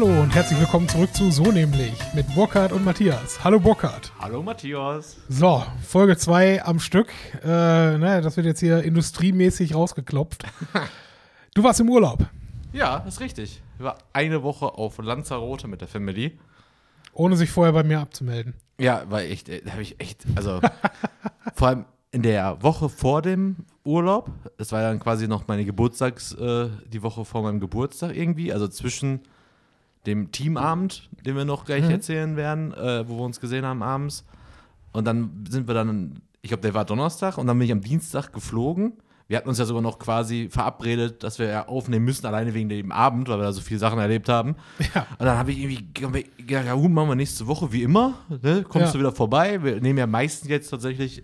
Hallo und herzlich willkommen zurück zu So nämlich mit Burkhard und Matthias. Hallo Burkhard. Hallo Matthias. So, Folge 2 am Stück. Äh, ne, das wird jetzt hier industriemäßig rausgeklopft. Du warst im Urlaub, Ja, das ist richtig. Ich war eine Woche auf Lanzarote mit der Family. ohne sich vorher bei mir abzumelden. Ja, war echt, äh, da habe ich echt, also vor allem in der Woche vor dem Urlaub, das war dann quasi noch meine Geburtstags, äh, die Woche vor meinem Geburtstag irgendwie, also zwischen dem Teamabend, den wir noch gleich erzählen werden, äh, wo wir uns gesehen haben abends. Und dann sind wir dann, ich glaube, der war Donnerstag und dann bin ich am Dienstag geflogen. Wir hatten uns ja sogar noch quasi verabredet, dass wir ja aufnehmen müssen, alleine wegen dem Abend, weil wir da so viele Sachen erlebt haben. Ja. Und dann habe ich irgendwie gedacht, ja gut, machen wir nächste Woche wie immer. Ne? Kommst Ja. du wieder vorbei. Wir nehmen ja meistens jetzt tatsächlich,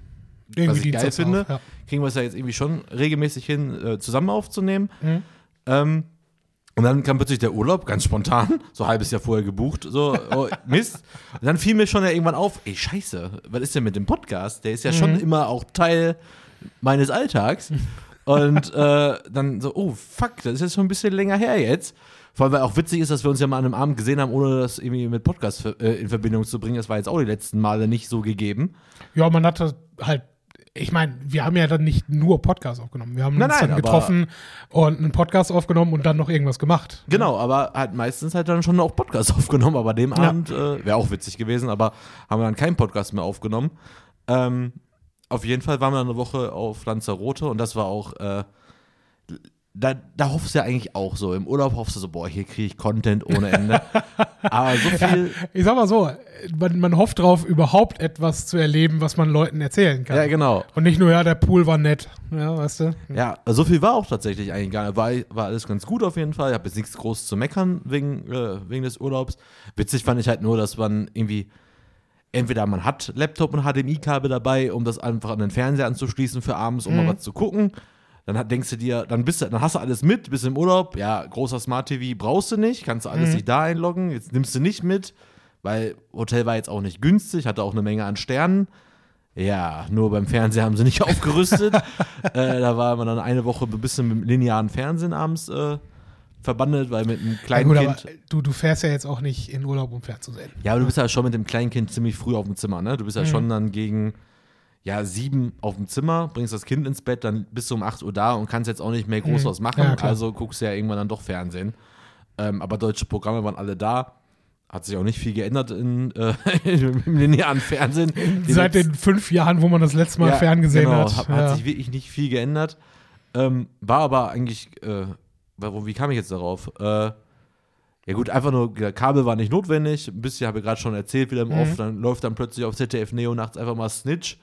was Irgendwie ich geil finde, auf, ja. kriegen wir es ja jetzt irgendwie schon regelmäßig hin, äh, zusammen aufzunehmen. Mhm. Ähm, und dann kam plötzlich der Urlaub, ganz spontan, so ein halbes Jahr vorher gebucht, so, oh, Mist. Und dann fiel mir schon ja irgendwann auf, ey, scheiße, was ist denn mit dem Podcast? Der ist ja Mhm. schon immer auch Teil meines Alltags. Und äh, dann so, oh, fuck, das ist jetzt schon ein bisschen länger her jetzt. Vor allem, weil auch witzig ist, dass wir uns ja mal an einem Abend gesehen haben, ohne das irgendwie mit Podcast äh, in Verbindung zu bringen. Das war jetzt auch die letzten Male nicht so gegeben. Ja, man hat das halt. Ich meine, wir haben ja dann nicht nur Podcast aufgenommen. Wir haben Nein, uns nein, dann getroffen und einen Podcast aufgenommen und dann noch irgendwas gemacht. Genau, aber halt meistens halt dann schon auch Podcast aufgenommen, aber dem Ja. Abend äh, wäre auch witzig gewesen, aber haben wir dann keinen Podcast mehr aufgenommen. Ähm, auf jeden Fall waren wir dann eine Woche auf Lanzarote und das war auch, äh, da, da hoffst du ja eigentlich auch so. Im Urlaub hoffst du so, boah, hier kriege ich Content ohne Ende. aber so viel, Ich sag mal so, man, man hofft drauf, überhaupt etwas zu erleben, was man Leuten erzählen kann. ja genau. Und nicht nur, ja, der Pool war nett. Ja, weißt du? Ja, so viel war auch tatsächlich eigentlich gar nicht. War, war alles ganz gut auf jeden Fall. Ich habe jetzt nichts groß zu meckern wegen, äh, wegen des Urlaubs. Witzig fand ich halt nur, dass man irgendwie, entweder man hat Laptop und HDMI-Kabel dabei, um das einfach an den Fernseher anzuschließen für abends, um mal was zu gucken. Dann denkst du dir, dann bist du, dann hast du alles mit, bist im Urlaub, ja, großer Smart TV brauchst du nicht, kannst du alles nicht da einloggen, jetzt nimmst du nicht mit, weil Hotel war jetzt auch nicht günstig, hatte auch eine Menge an Sternen. Ja, nur beim Fernseher haben sie nicht aufgerüstet. äh, da war man dann eine Woche ein bisschen mit dem linearen Fernsehen abends äh, verbandelt, weil mit einem Ja, kleinen gut, aber Kind. du, du fährst ja jetzt auch nicht in Urlaub, um fernzusehen. Ja, aber du bist ja schon mit dem kleinen Kind ziemlich früh auf dem Zimmer, ne? Du bist ja Mhm. schon dann gegen ja, sieben auf dem Zimmer, bringst das Kind ins Bett, dann bist du um 8 Uhr da und kannst jetzt auch nicht mehr groß Mhm. was machen. Ja, also guckst du ja irgendwann dann doch Fernsehen. Ähm, aber deutsche Programme waren alle da. Hat sich auch nicht viel geändert in, äh, im linearen Fernsehen. Die Seit den fünf Jahren, wo man das letzte Mal Ja, ferngesehen genau, hat. Hat, ja. hat sich wirklich nicht viel geändert. Ähm, war aber eigentlich, äh, warum, wie kam ich jetzt darauf? Äh, ja gut, einfach nur, Kabel war nicht notwendig. Ein bisschen habe ich gerade schon erzählt, wieder im Mhm. Off. Dann läuft dann plötzlich auf ZDF Neo nachts einfach mal Snitch.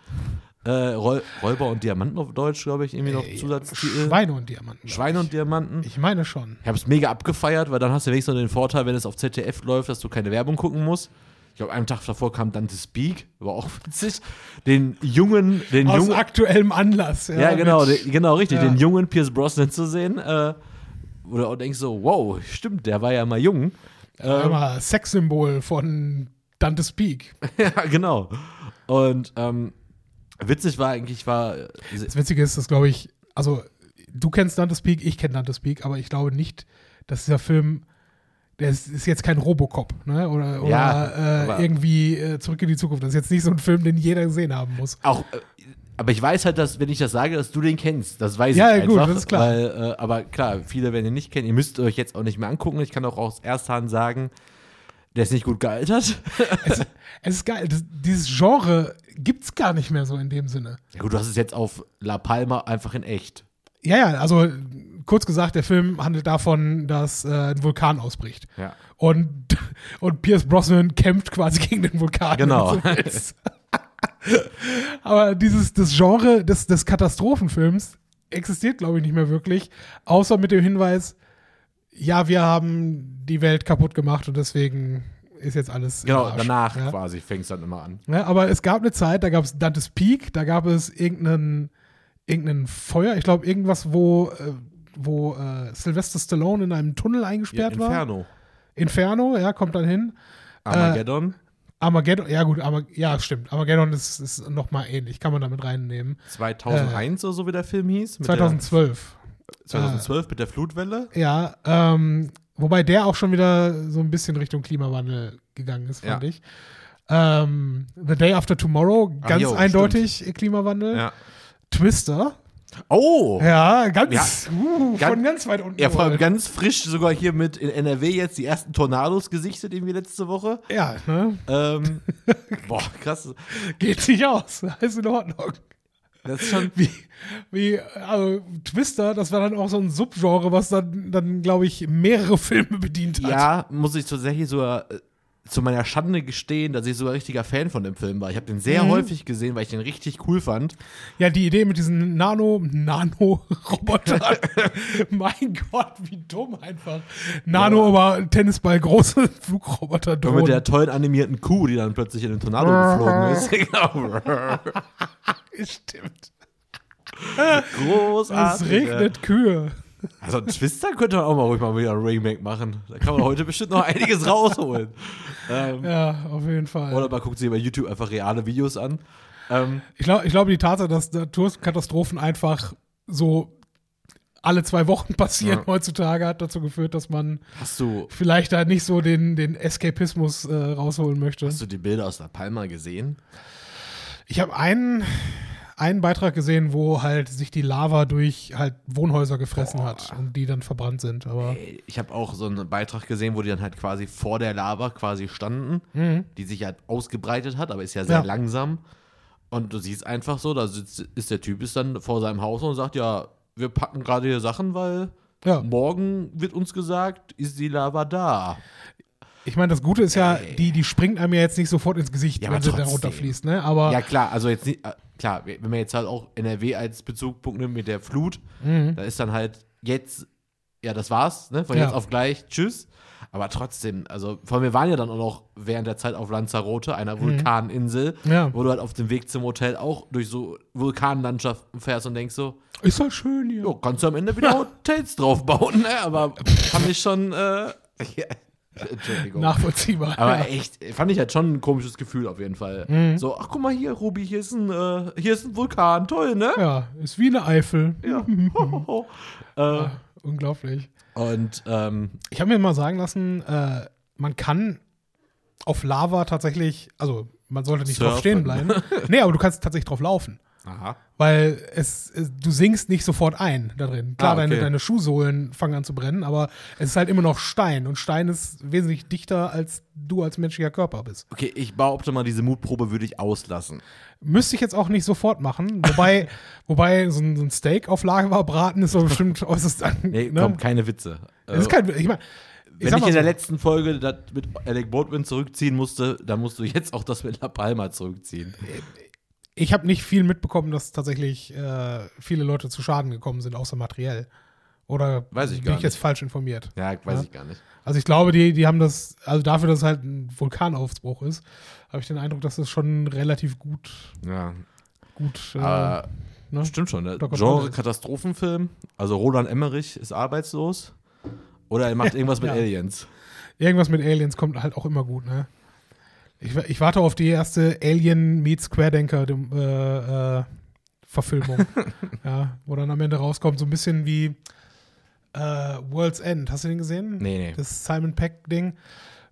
Äh, Räu Räuber und Diamanten auf Deutsch, glaube ich, irgendwie noch Äh, Zusatztitel. Schweine und Diamanten. Schweine und Diamanten. Ich meine schon. Ich habe es mega abgefeiert, weil dann hast du wenigstens noch den Vorteil, wenn es auf ZDF läuft, dass du keine Werbung gucken musst. Ich glaube, einen Tag davor kam Dante Speak, war auch witzig. Den jungen, den Aus jungen, aktuellem Anlass. Ja, ja, genau, den, genau, richtig, Ja. den jungen Pierce Brosnan zu sehen, äh, du auch denkst so, wow, stimmt, der war ja mal jung. Mal, Sexsymbol von Dante Speak. ja, genau. Und ähm, witzig war eigentlich, war, äh, Das Witzige ist, dass, glaube ich, also du kennst Dante Speak, ich kenne Dante Speak, aber ich glaube nicht, dass dieser Film, der ist, ist jetzt kein Robocop, ne? Oder, oder Ja, äh, irgendwie äh, zurück in die Zukunft. Das ist jetzt nicht so ein Film, den jeder gesehen haben muss. auch, äh, aber ich weiß halt, dass, wenn ich das sage, dass du den kennst. Das weiß Ja, ich ja, gut, einfach. das ist klar. Weil, äh, aber klar, viele werden ihn nicht kennen. Ihr müsst euch jetzt auch nicht mehr angucken. Ich kann auch aus erster Hand sagen, der ist nicht gut gealtert. Es, es ist geil. Das, dieses Genre gibt es gar nicht mehr so in dem Sinne. ja gut, du hast es jetzt auf La Palma einfach in echt. Ja, ja, also kurz gesagt, der Film handelt davon, dass äh, ein Vulkan ausbricht. Ja. Und, und Pierce Brosnan kämpft quasi gegen den Vulkan. Genau. Aber dieses das Genre des, des Katastrophenfilms existiert, glaube ich, nicht mehr wirklich, außer mit dem Hinweis, ja, wir haben die Welt kaputt gemacht und deswegen ist jetzt alles. Genau, Arsch. danach ja. quasi fängt es dann immer an. Ja, aber es gab eine Zeit, da gab es Dante's Peak, da gab es irgendeinen, irgendeinen Feuer, ich glaube, irgendwas, wo, äh, wo äh, Sylvester Stallone in einem Tunnel Ja, eingesperrt war. Inferno. Inferno, ja, kommt dann hin. Armageddon. Armageddon, ja gut, aber ja, stimmt. Armageddon ist, ist nochmal ähnlich, kann man damit reinnehmen. 2001 oder so, wie der Film hieß. Mit 2012. Der, 2012 mit der Flutwelle. Ja, ähm, wobei der auch schon wieder so ein bisschen Richtung Klimawandel gegangen ist, fand Ja. ich. Ähm, The Day After Tomorrow, Ah, ganz jo, eindeutig Klimawandel. Ja. Twister, Oh! ja, ganz, uh, Ganz- von ganz weit unten. Ja, vor allem ganz frisch sogar hier mit in NRW jetzt die ersten Tornados gesichtet, irgendwie letzte Woche. ja, ne? Ähm, boah, krass. Geht nicht aus. Ist in Ordnung. Das ist schon. Wie, wie, also Twister, das war dann auch so ein Subgenre, was dann, dann glaube ich, mehrere Filme bedient hat. Ja, muss ich tatsächlich sogar äh, zu meiner Schande gestehen, dass ich sogar richtiger Fan von dem Film war. Ich habe den sehr Mhm. häufig gesehen, weil ich den richtig cool fand. Ja, die Idee mit diesen Nano, Nano-Robotern. mein Gott, wie dumm einfach. Nano, aber Tennisball, große Flugroboter Und drohen. mit der tollen animierten Kuh, die dann plötzlich in den Tornado geflogen ist. genau. Stimmt. Großartig. Es regnet Kühe. Also Twister könnte man auch mal ruhig mal wieder ein Remake machen. Da kann man heute bestimmt noch einiges rausholen. Ähm, Ja, auf jeden Fall. Oder man guckt sich bei YouTube einfach reale Videos an. Ähm, Ich glaube, ich glaube, die Tatsache, dass Naturkatastrophen einfach so alle zwei Wochen passieren Ja. heutzutage, hat dazu geführt, dass man hast du vielleicht da nicht so den, den Eskapismus äh, rausholen möchte. hast du die Bilder aus La Palma gesehen? Ich habe einen, einen Beitrag gesehen, wo halt sich die Lava durch halt Wohnhäuser gefressen Boah. hat und die dann verbrannt sind. Aber Ey, Ich habe auch so einen Beitrag gesehen, wo die dann halt quasi vor der Lava quasi standen, die sich halt ausgebreitet hat, aber ist ja sehr Mhm. Ja. langsam. Und du siehst einfach so, da sitzt, ist der Typ ist dann vor seinem Haus und sagt, ja, wir packen gerade hier Sachen, weil ja, morgen wird uns gesagt, ist die Lava da. ich meine, das Gute ist ja, Ey. die, die springt einem ja jetzt nicht sofort ins Gesicht, Ja, wenn sie da runterfließt, ne? Aber Ja, klar, also jetzt nicht, klar, wenn man jetzt halt auch NRW als Bezugpunkt nimmt mit der Flut, Mhm. da ist dann halt jetzt, ja, das war's, ne? Von Ja. jetzt auf gleich, tschüss. Aber trotzdem, also, vor allem, wir waren ja dann auch noch während der Zeit auf Lanzarote, einer Vulkaninsel, Mhm. Ja. wo du halt auf dem Weg zum Hotel auch durch so Vulkanlandschaften fährst und denkst so, ist halt schön hier. jo, kannst du am Ende wieder Hotels draufbauen, ne? Aber fand ich schon, äh, ja, Entschuldigung. Nachvollziehbar. Aber ja. echt, fand ich halt schon ein komisches Gefühl auf jeden Fall. So, ach guck mal hier, Ruby, hier ist ein, äh, hier ist ein Vulkan, toll, ne? ja, ist wie eine Eifel. Ja. Ho, ho, ho. äh, Unglaublich. und ähm, Ich habe mir mal sagen lassen, äh, man kann auf Lava tatsächlich, also man sollte nicht drauf Surfen. stehen bleiben. nee, aber du kannst tatsächlich drauf laufen. Aha. Weil es, es, du sinkst nicht sofort ein da drin. Klar, Ah, okay. deine, deine Schuhsohlen fangen an zu brennen, aber es ist halt immer noch Stein und Stein ist wesentlich dichter, als du als menschlicher Körper bist. Okay, ich behaupte mal, diese Mutprobe würde ich auslassen. Müsste ich jetzt auch nicht sofort machen, wobei, wobei so ein, so ein Steak auf Lava braten ist doch bestimmt äußerst an. Nee, ne? komm, keine Witze. Das ist Äh, kein, ich meine, wenn sag ich in der so. letzten Folge das mit Alec Baldwin zurückziehen musste, dann musst du jetzt auch das mit La Palma zurückziehen. Ich habe nicht viel mitbekommen, dass tatsächlich äh, viele Leute zu Schaden gekommen sind, außer materiell. Oder Weiß ich bin ich jetzt nicht. falsch informiert? Ja, weiß Ja. ich gar nicht. Also ich glaube, die, die haben das, also dafür, dass es halt ein Vulkanausbruch ist, habe ich den Eindruck, dass das schon relativ gut, Ja, gut. Äh, aber ne? stimmt schon. Ne? Genre. Katastrophenfilm. Also Roland Emmerich ist arbeitslos. Oder er macht irgendwas mit Ja. Aliens. Irgendwas mit Aliens kommt halt auch immer gut, ne? Ich, ich warte auf die erste Alien meets Querdenker äh, äh, Verfilmung. ja, wo dann am Ende rauskommt, so ein bisschen wie äh, World's End. Hast du den gesehen? Nee, nee. Das Simon Peck-Ding.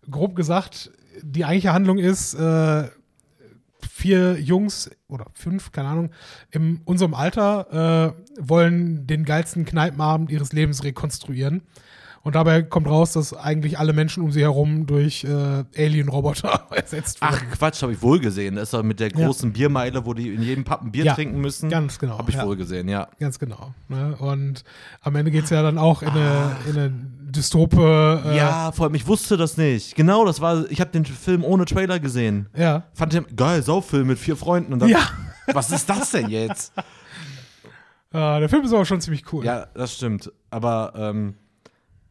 Grob gesagt, die eigentliche Handlung ist, äh, vier Jungs oder fünf, keine Ahnung, in unserem Alter äh, wollen den geilsten Kneipenabend ihres Lebens rekonstruieren. Und dabei kommt raus, dass eigentlich alle Menschen um sie herum durch äh, Alien-Roboter ersetzt Ach wurden. Quatsch, habe ich wohl gesehen. Das ist doch mit der Ja. großen Biermeile, wo die in jedem ein Bier Ja, trinken müssen. ganz genau, Habe ich ja. wohl gesehen, ja. Ganz genau. Ne? Und am Ende geht es ja dann auch in eine, in eine Dystope. Äh, Ja, vor allem, ich wusste das nicht. Genau, das war, ich habe den Film ohne Trailer gesehen. Ja. Fand den geil, Sauffilm mit vier Freunden. Und dann, Ja. Was ist das denn jetzt? Äh, der Film ist aber schon ziemlich cool. ja, das stimmt. Aber, ähm,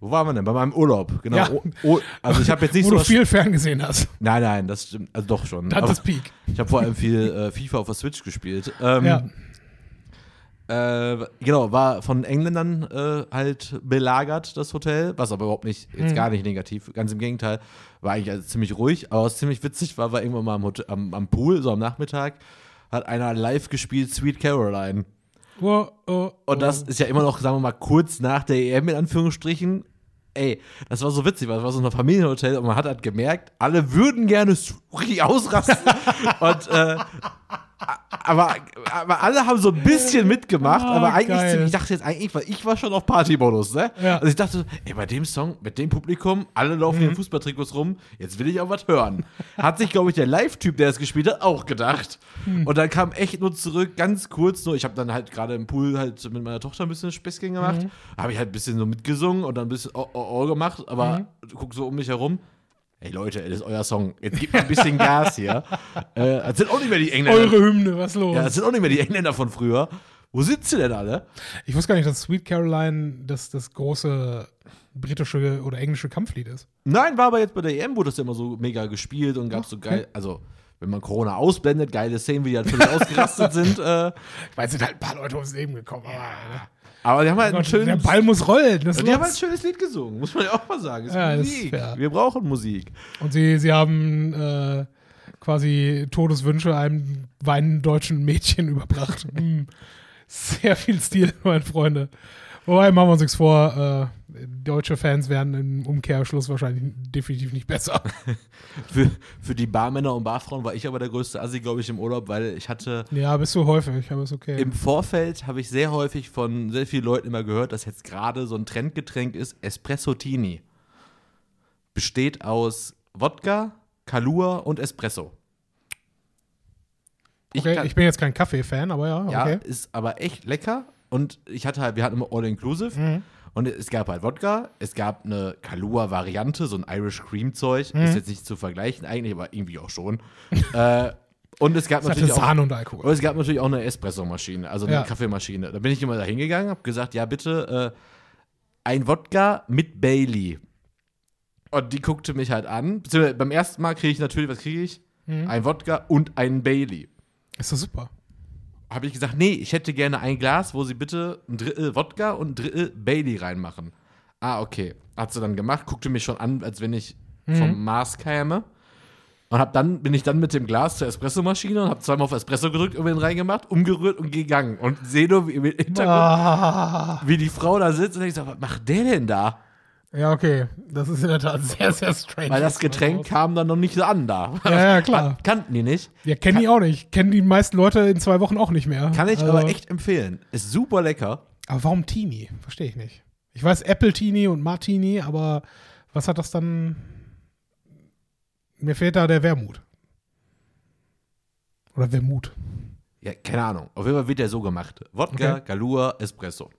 wo waren wir denn? Bei meinem Urlaub, genau. Ja. O, o, also ich habe jetzt nicht Wo so du viel ferngesehen hast. Nein, nein, das stimmt. Also doch schon. Das ist Peak. ich habe vor allem viel äh, FIFA auf der Switch gespielt. Ähm, Ja. Äh, genau, war von Engländern äh, halt belagert, das Hotel, was aber überhaupt nicht, Mhm. jetzt gar nicht negativ, ganz im Gegenteil, war eigentlich also ziemlich ruhig, aber was ziemlich witzig war, war irgendwann mal am, Hotel, am, am Pool, so am Nachmittag, hat einer live gespielt Sweet Caroline. Oh, oh, Und das ist ja immer noch, sagen wir mal, kurz nach der EM in Anführungsstrichen. Ey, das war so witzig, weil es war so ein Familienhotel und man hat halt gemerkt, alle würden gerne richtig ausrasten. und äh, aber, aber alle haben so ein bisschen mitgemacht, Ah, aber eigentlich, geil. ziemlich- ich dachte jetzt eigentlich, weil ich war schon auf Partymodus, ne? Ja. Also ich dachte, so, ey, bei dem Song, mit dem Publikum, alle laufen Mhm. in Fußballtrikots rum, jetzt will ich auch was hören. Hat sich, glaube ich, der Live-Typ, der es gespielt hat, auch gedacht. Hm. Und dann kam echt nur zurück, ganz kurz nur, ich habe dann halt gerade im Pool halt mit meiner Tochter ein bisschen Späßchen gemacht, Mhm. habe ich halt ein bisschen so mitgesungen und dann ein bisschen oh, oh, oh gemacht, aber Mhm. guck so um mich herum. Ey Leute, das ist euer Song. Jetzt gebt mir ein bisschen Gas hier. Äh, das sind auch nicht mehr die Engländer. Eure Hymne, was los? Ja, das sind auch nicht mehr die Engländer von früher. Wo sind sie denn alle? ich wusste gar nicht, dass Sweet Caroline das, das große britische oder englische Kampflied ist. Nein, war aber jetzt bei der EM, wurde das ja immer so mega gespielt und gab so Okay. geil, also wenn man Corona ausblendet, geile Szenen, wie die halt völlig ausgerastet sind. Äh, Ich weiß, sind halt ein paar Leute ums Leben gekommen. Aber, aber die haben halt ein Gott, der schönes, Ball muss rollen. Das die haben halt ein schönes Lied gesungen, muss man ja auch mal sagen. Ist Ja, Musik. Wir brauchen Musik. Und sie, sie haben äh, quasi Todeswünsche einem weinenden deutschen Mädchen überbracht. Hm. Sehr viel Stil, meine Freunde. Wobei, machen wir uns nichts vor, äh, deutsche Fans werden im Umkehrschluss wahrscheinlich definitiv nicht besser. Für, für die Barmänner und Barfrauen war ich aber der größte Assi, glaube ich, im Urlaub, weil ich hatte Ja, bist du häufig, aber ist okay. im Vorfeld habe ich sehr häufig von sehr vielen Leuten immer gehört, dass jetzt gerade so ein Trendgetränk ist, Espresso Tini. Besteht aus Wodka, Kalua und Espresso. Ich okay, kann- ich bin jetzt kein Kaffee-Fan, aber ja, Ja, okay. ist aber echt lecker. Und ich hatte halt, wir hatten immer All-Inclusive. Mhm. Und es gab halt Wodka, es gab eine Kalua-Variante, so ein Irish Cream-Zeug. Mhm. Ist jetzt nicht zu vergleichen, eigentlich, aber irgendwie auch schon. äh, und es gab Es hatte natürlich auch. Sahne und Alkohol. Und es gab natürlich auch eine Espresso-Maschine, also eine Ja. Kaffeemaschine. Da bin ich immer da hingegangen, habe gesagt, ja bitte äh, ein Wodka mit Bailey. Und die guckte mich halt an. Beziehungsweise beim ersten Mal kriege ich natürlich, was kriege ich? Mhm. Ein Wodka und einen Bailey. Ist doch super. Habe ich gesagt, nee, ich hätte gerne ein Glas, wo sie bitte ein Drittel Wodka und ein Drittel Bailey reinmachen. Ah, okay. Hat sie dann gemacht, guckte mich schon an, als wenn ich vom Mars käme. Und hab dann, bin ich dann mit dem Glas zur Espressomaschine und habe zweimal auf Espresso gedrückt, irgendwie reingemacht, umgerührt und gegangen. Und sehe nur wie, im Hintergrund, Ah. wie die Frau da sitzt und ich sage, was macht der denn da? Ja, okay. Das ist in der Tat sehr, sehr strange. Weil das Getränk kam dann noch nicht so an da. Ja, ja, klar. Kannten die nicht. Ja, kennen die auch nicht. Kennen die meisten Leute in zwei Wochen auch nicht mehr. Kann ich Also- aber echt empfehlen. Ist super lecker. Aber warum Teenie? Verstehe ich nicht. Ich weiß Apple Teenie und Martini, aber was hat das dann? Mir fehlt da der Wermut. Oder Wermut. Ja, keine Ahnung. Auf jeden Fall wird der so gemacht. Wodka, Okay. Galua, Espresso.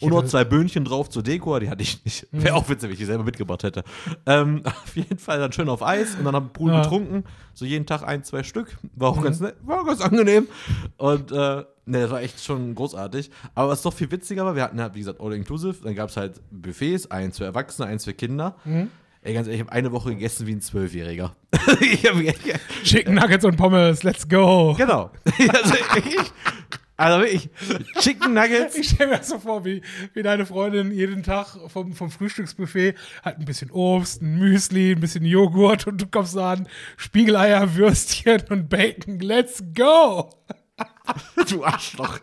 Und noch hätte- zwei Böhnchen drauf zur Deko, die hatte ich nicht. Wäre auch witzig, wenn ich die selber mitgebracht hätte. Ähm, auf jeden Fall dann schön auf Eis und dann am Pool Ja. getrunken. So jeden Tag ein, zwei Stück. War auch Mhm. ganz nett, war ganz angenehm. Und äh, ne, das war echt schon großartig. Aber was doch viel witziger war, wir hatten halt, wie gesagt, All-Inclusive. Dann gab es halt Buffets, eins für Erwachsene, eins für Kinder. Mhm. Ey, ganz ehrlich, ich habe eine Woche gegessen wie ein Zwölfjähriger. Chicken Nuggets und Pommes, let's go. genau. also, ich, also wirklich, Chicken Nuggets. Ich stelle mir das so vor, wie, wie deine Freundin jeden Tag vom, vom Frühstücksbuffet hat ein bisschen Obst, ein Müsli, ein bisschen Joghurt und du kommst an, Spiegeleier, Würstchen und Bacon, let's go. Du Arschloch.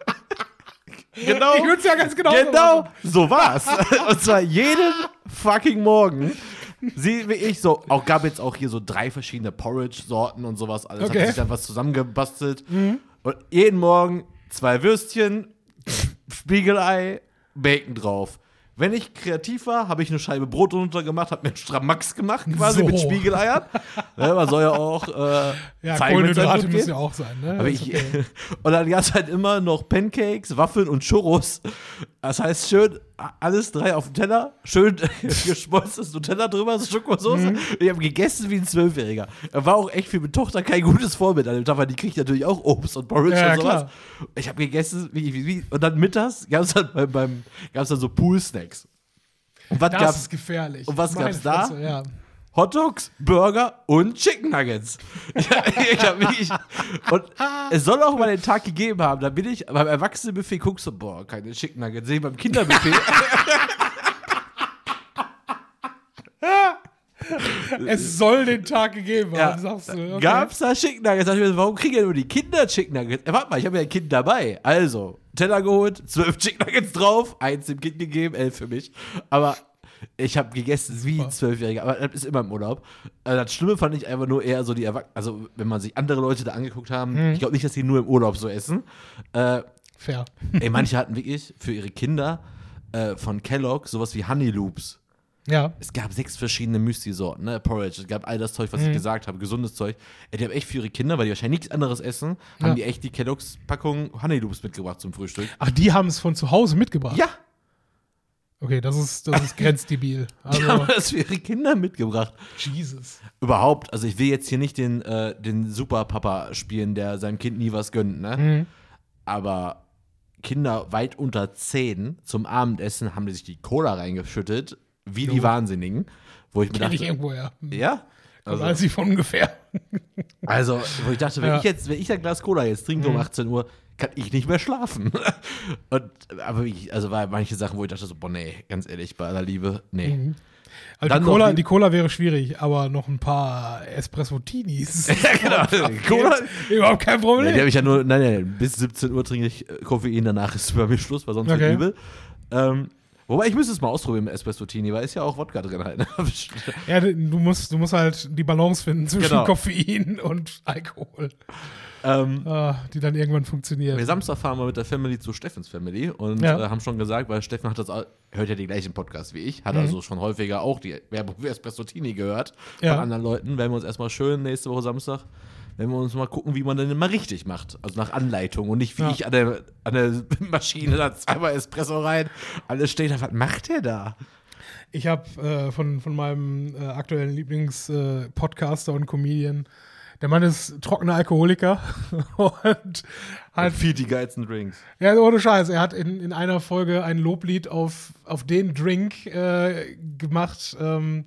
genau. Ich würde es ja ganz genau Genau, so war's. Und zwar jeden fucking Morgen. Sie wie ich so, auch gab jetzt auch hier so drei verschiedene Porridge-Sorten und sowas. Alles Okay. Mhm. hat sich dann was zusammengebastelt. Und jeden Morgen zwei Würstchen, Spiegelei, Bacon drauf. Wenn ich kreativ war, habe ich eine Scheibe Brot drunter gemacht, habe mir einen Stramax gemacht, quasi So. mit Spiegeleiern. ja, man soll ja auch äh, Ja, zeigen, Kohlenhydrate müssen ja auch sein, ne? Ich, okay. und dann gab es halt immer noch Pancakes, Waffeln und Churros. Das heißt, schön alles drei auf dem Teller, schön geschmolzenes Nutella drüber, so Schokosauce. Mhm. Ich habe gegessen wie ein Zwölfjähriger. Er war auch echt für meine Tochter kein gutes Vorbild an dem Tag, weil die kriegt natürlich auch Obst und Porridge Ja, und sowas. klar. Ich habe gegessen, wie, wie, wie, und dann mittags gab es dann beim, beim gab's dann so Pool-Snacks. Und was Das gab's? ist gefährlich. Und was Meine gab's da? Fresse, Ja. Hotdogs, Burger und Chicken Nuggets. ich hab wirklich, und es soll auch mal den Tag gegeben haben. Da bin ich beim Erwachsenenbuffet, guckst du, boah, keine Chicken Nuggets. Sehe ich beim Kinderbuffet. Es soll den Tag gegeben ja, haben, sagst du. Okay. Gab's da Chicken Nuggets? Sag ich mir, warum kriegen ja nur die Kinder Chicken Nuggets? Äh, warte mal, ich habe ja ein Kind dabei. Also, Teller geholt, zwölf Chicken Nuggets drauf, eins dem Kind gegeben, elf für mich. Aber Ich habe gegessen wie ein Zwölfjähriger, aber das ist immer im Urlaub. Äh, Das Schlimme fand ich einfach nur eher so die Erwachsenen, also wenn man sich andere Leute da angeguckt haben, Mhm. ich glaube nicht, dass die nur im Urlaub so essen. Äh, Fair. ey, manche hatten wirklich für ihre Kinder äh, von Kellogg sowas wie Honey Loops. Ja. Es gab sechs verschiedene Müsli-Sorten, ne? Porridge, es gab all das Zeug, was Mhm. ich gesagt habe, gesundes Zeug. Ey, die haben echt für ihre Kinder, weil die wahrscheinlich nichts anderes essen, Ja. haben die echt die Kelloggs-Packung Honey Loops mitgebracht zum Frühstück. Ach, die haben es von zu Hause mitgebracht. Ja, Okay, das ist, das ist grenzdebil. die Also, haben das für ihre Kinder mitgebracht. Jesus. Überhaupt, also ich will jetzt hier nicht den, äh, den Superpapa spielen, der seinem Kind nie was gönnt, ne? Mhm. Aber Kinder weit unter 10 zum Abendessen haben die sich die Cola reingeschüttet, wie die Jo. Wahnsinnigen. Wo ich mir Kenn ich dachte, irgendwoher. ja? Also, Also, alles nicht von ungefähr. also, wo ich dachte, wenn Ja. ich jetzt, wenn ich ein Glas Cola jetzt trinke um 18 Uhr, kann ich nicht mehr schlafen. Und, aber ich, also war manche Sachen, wo ich dachte so, boah, nee, ganz ehrlich, bei aller Liebe, nee. Also Dann die, Cola, die- Cola wäre schwierig, aber noch ein paar Espresso-Tinis. Ja, genau. Cola, Überhaupt kein Problem. die habe ich ja nur, nein, nein, bis 17 Uhr trinke ich Koffein, danach ist bei mir Schluss, weil sonst Okay. wird übel. Ähm, wobei, ich müsste es mal ausprobieren mit Espresso-Tini, weil ist ja auch Wodka drin halt. ne? Ja, du musst, du musst halt die Balance finden zwischen Genau. Koffein und Alkohol, ähm, ah, die dann irgendwann funktioniert. wir Samstag fahren wir mit der Family zu Steffens Family und Ja. äh, haben schon gesagt, weil Steffen hat das, hört ja die gleichen Podcasts wie ich, hat Mhm. also schon häufiger auch die Werbung für Espresso-Tini gehört Ja. von anderen Leuten. Werden wir uns erstmal schön nächste Woche Samstag, wenn wir uns mal gucken, wie man denn mal richtig macht. Also nach Anleitung und nicht wie Ja. ich an der, an der Maschine da zweimal Espresso rein, alles steht da, was macht der da? Ich habe äh, von, von meinem äh, aktuellen Lieblings-Podcaster und Comedian, der Mann ist trockener Alkoholiker und hat Viel die geilsten Drinks. Ja, ohne Scheiß. Er hat in, in einer Folge ein Loblied auf, auf den Drink äh, gemacht ähm,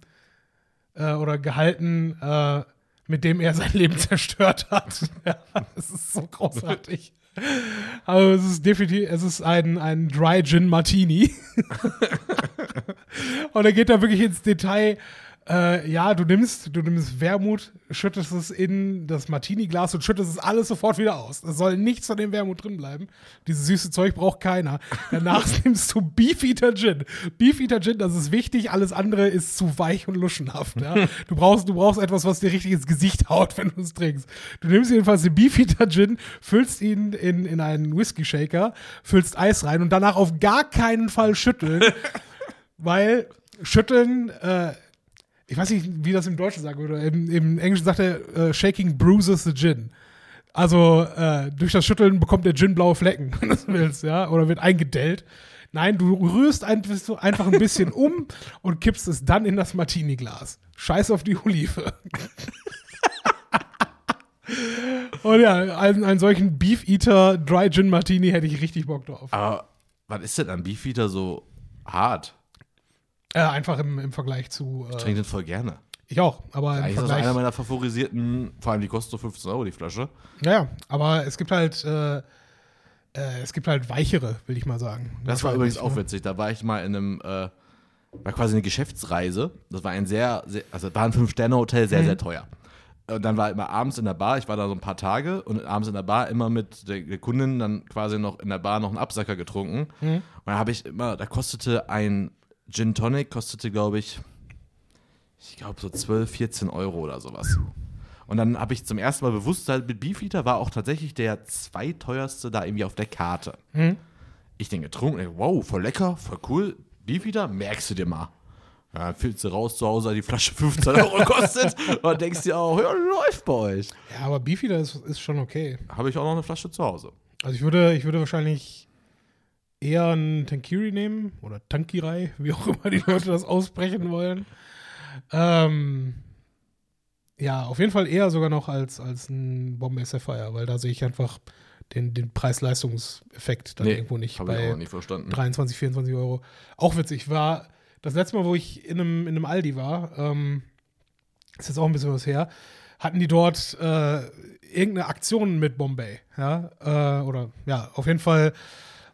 äh, oder gehalten, äh, mit dem er sein Leben zerstört hat. ja, es ist so großartig. Also es ist definitiv, es ist ein, ein Dry Gin Martini. Und er geht da wirklich ins Detail. Äh, ja, du nimmst, du nimmst Wermut, schüttest es in das Martini-Glas und schüttest es alles sofort wieder aus. Es soll nichts von dem Wermut drin bleiben. Dieses süße Zeug braucht keiner. Danach nimmst du Beefeater Gin. Beefeater Gin, das ist wichtig, alles andere ist zu weich und luschenhaft. Ja? Du, brauchst, du brauchst etwas, was dir richtig ins Gesicht haut, wenn du es trinkst. Du nimmst jedenfalls den Beefeater Gin, füllst ihn in, in einen Whisky-Shaker, füllst Eis rein und danach auf gar keinen Fall schütteln, weil schütteln, äh, ich weiß nicht, wie das im Deutschen sagen würde. Im, im Englischen sagt er, äh, shaking bruises the gin. Also äh, durch das Schütteln bekommt der Gin blaue Flecken, wenn du willst, ja, oder wird eingedellt. Nein, du rührst ein, einfach ein bisschen um und kippst es dann in das Martini-Glas. Scheiß auf die Olive. und ja, einen, einen solchen Beef Eater Dry Gin Martini hätte ich richtig Bock drauf. Aber was ist denn an Beefeater so hart? Äh, einfach im, im Vergleich zu. Ich Äh, trinke den voll gerne. ich auch, aber im Eigentlich ist das Vergleich. einer meiner favorisierten, vor allem die kostet so 15 Euro die Flasche. Ja, ja, aber es gibt halt, äh, äh, es gibt halt weichere, will ich mal sagen. Das war übrigens auch ne? witzig. Da war ich mal in einem, äh, war quasi eine Geschäftsreise. Das war ein sehr, sehr also war ein Fünf-Sterne-Hotel, sehr, Mhm. sehr teuer. Und dann war immer abends in der Bar, ich war da so ein paar Tage und abends in der Bar immer mit der, der Kundin dann quasi noch in der Bar noch einen Absacker getrunken. Mhm. Und da habe ich immer, da kostete ein Gin Tonic, kostete glaube ich, ich glaube so 12, 14 Euro oder sowas. Und dann habe ich zum ersten Mal bewusst halt mit Beefeater war auch tatsächlich der zweiteuerste da irgendwie auf der Karte. Mhm. Ich den getrunken, ey, wow, voll lecker, voll cool. Beefeater, merkst du dir mal. Ja, dann fühlst du raus zu Hause, die Flasche 15 Euro kostet und denkst dir auch, ja, läuft bei euch. Ja, aber Beefeater ist, ist schon okay. Habe ich auch noch eine Flasche zu Hause. Also ich würde, ich würde wahrscheinlich eher einen Tankiri nehmen oder Tankirai, wie auch immer die Leute das aussprechen wollen. Ähm, ja, auf jeden Fall eher sogar noch als, als ein Bombay Sapphire, weil da sehe ich einfach den, den Preis-Leistungseffekt dann Nee, irgendwo nicht ich bei auch nicht verstanden. 23, 24 Euro. Auch witzig. War das letzte Mal, wo ich in einem, in einem Aldi war, ähm, ist jetzt auch ein bisschen was her, hatten die dort äh, irgendeine Aktion mit Bombay. Ja? Äh, oder ja, auf jeden Fall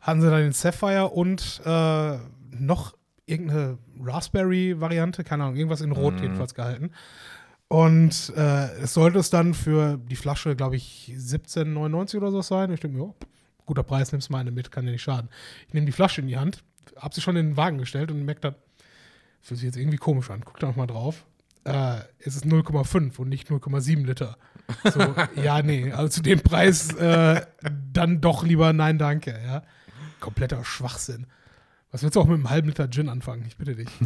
hatten sie dann den Sapphire und äh, noch irgendeine Raspberry-Variante, keine Ahnung, irgendwas in Rot jedenfalls gehalten. Und äh, es sollte es dann für die Flasche, glaube ich, 17,99 oder so sein. Ich denke mir, ja, guter Preis, nimmst mal eine mit, kann dir nicht schaden. Ich nehme die Flasche in die Hand, habe sie schon in den Wagen gestellt und merke dann, Fühlt sich jetzt irgendwie komisch an. Guck da noch mal drauf. Äh, es ist 0,5 und nicht 0,7 Liter. So, ja, nee, also zu dem Preis äh, dann doch lieber nein, danke, ja. Kompletter Schwachsinn. Was willst du auch mit einem halben Liter Gin anfangen? Ich bitte dich.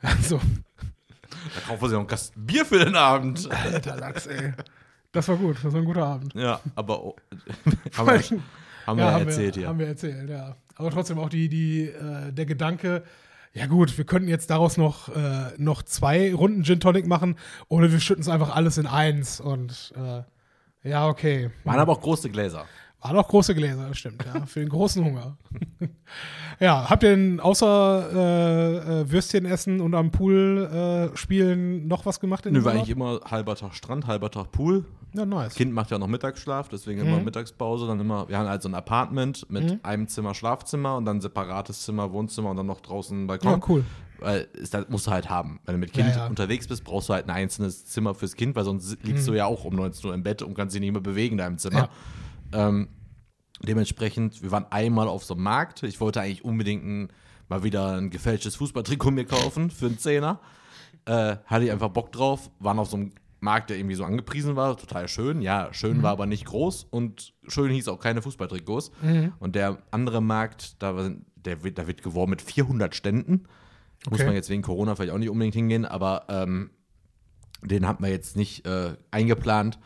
Also, Da kaufen wir sich noch einen Kasten Bier für den Abend. alter Lachs, ey. Das war gut, das war ein guter Abend. Ja, aber oh, haben wir, haben wir Ja, erzählt wir, hier. Haben wir erzählt, ja. Aber trotzdem auch die, die, äh, der Gedanke, ja gut, wir könnten jetzt daraus noch, äh, noch zwei Runden Gin Tonic machen oder wir schütten es einfach alles in eins und äh, ja, okay. Waren aber auch große Gläser. Waren auch große Gläser, das stimmt, ja, für den großen Hunger. ja, habt ihr denn außer äh, äh, Würstchen essen und am Pool äh, spielen noch was gemacht in Nö, war eigentlich immer halber Tag Strand, halber Tag Pool. Ja, nice. Kind macht ja noch Mittagsschlaf, deswegen Mhm. immer Mittagspause. Dann immer, wir haben halt so ein Apartment mit einem Zimmer Schlafzimmer und dann separates Zimmer, Wohnzimmer und dann noch draußen Balkon. Ja, cool. Weil das musst du halt haben. Wenn du mit Kind Ja, ja. unterwegs bist, brauchst du halt ein einzelnes Zimmer fürs Kind, weil sonst liegst du ja auch um 19 Uhr im Bett und kannst dich nicht mehr bewegen in deinem Zimmer. Ähm, dementsprechend, wir waren einmal auf so einem Markt. Ich wollte eigentlich unbedingt ein, mal wieder ein gefälschtes Fußballtrikot mir kaufen für einen Zehner. Äh, hatte ich einfach Bock drauf. Waren auf so einem Markt, der irgendwie so angepriesen war. Total schön. Ja, schön war aber nicht groß und schön hieß auch keine Fußballtrikots. Und der andere Markt, da, war- der wird, da wird geworben mit 400 Ständen. Muss Okay. man jetzt wegen Corona vielleicht auch nicht unbedingt hingehen, aber ähm, den hat man jetzt nicht äh, eingeplant.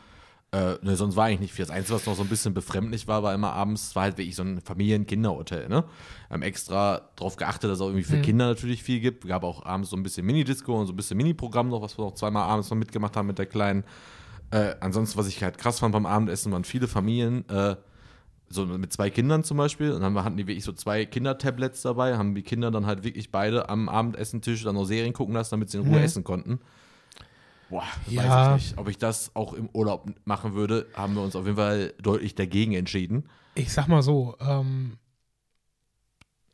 Äh, ne, sonst war eigentlich nicht viel. Das Einzige, was noch so ein bisschen befremdlich war, war immer abends, war halt wirklich so ein Familien-Kinderhotel. Ne? Haben extra darauf geachtet, dass es auch irgendwie für Kinder natürlich viel gibt. Gab auch abends so ein bisschen Minidisco und so ein bisschen Mini-Programm noch, was wir noch zweimal abends noch mitgemacht haben mit der Kleinen. Äh, ansonsten, was ich halt krass fand beim Abendessen, waren viele Familien, äh, so mit zwei Kindern zum Beispiel. Und dann hatten die wirklich so zwei Kindertablets dabei, haben die Kinder dann halt wirklich beide am Abendessentisch dann noch Serien gucken lassen, damit sie in Ruhe Mhm. essen konnten. Boah, Ja. weiß ich nicht. Ob ich das auch im Urlaub machen würde, haben wir uns auf jeden Fall deutlich dagegen entschieden. ich sag mal so, ähm,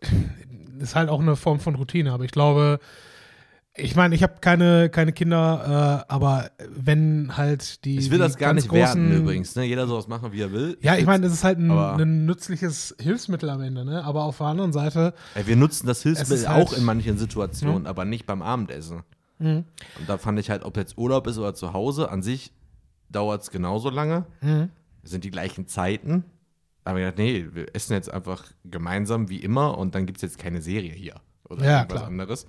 ist halt auch eine Form von Routine, aber ich glaube, ich meine, ich habe keine, keine Kinder, äh, aber wenn halt die. Ich will die das gar nicht großen- übrigens. Ne? Jeder soll das machen, wie er will. Ja, ich meine, das ist halt ein, ein nützliches Hilfsmittel am Ende, ne? Aber auf der anderen Seite, Ey, wir nutzen das Hilfsmittel Es halt- auch in manchen Situationen, aber nicht beim Abendessen. Mhm. Und da fand ich halt, ob jetzt Urlaub ist oder zu Hause, an sich dauert es genauso lange. Mhm. sind die gleichen Zeiten. Da haben wir gedacht, nee, wir essen jetzt einfach gemeinsam wie immer und dann gibt es jetzt keine Serie hier oder Ja, irgendwas klar. anderes.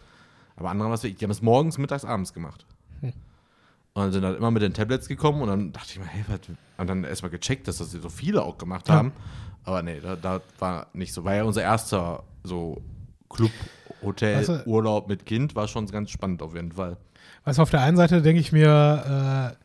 Aber andere haben das wirklich, die haben es morgens, mittags, abends gemacht. Hm. Und dann sind halt immer mit den Tablets gekommen und dann dachte ich mir, hey, was? Und dann erstmal gecheckt, dass das so viele auch gemacht Ja. haben. Aber nee, da, da war nicht so. War ja unser erster so Club, Hotel, Also- Urlaub mit Kind, war schon ganz spannend auf jeden Fall. weißt du, auf der einen Seite denke ich mir,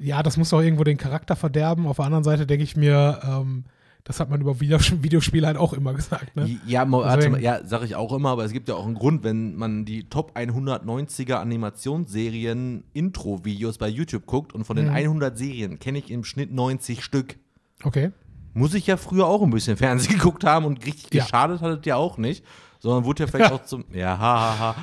äh, ja, das muss doch irgendwo den Charakter verderben. Auf der anderen Seite denke ich mir, ähm, das hat man über Videos Videospiele halt auch immer gesagt, ne? Ja, mal, ja, sag ich auch immer, aber es gibt ja auch einen Grund, wenn man die Top 190er Animationsserien Intro-Videos bei YouTube guckt und von den Mhm. 100 Serien kenne ich im Schnitt 90 Stück. Okay. Muss ich ja früher auch ein bisschen Fernsehen geguckt haben und richtig Ja. geschadet hat es ja auch nicht, sondern wurde ja vielleicht auch zum, ja, hahaha,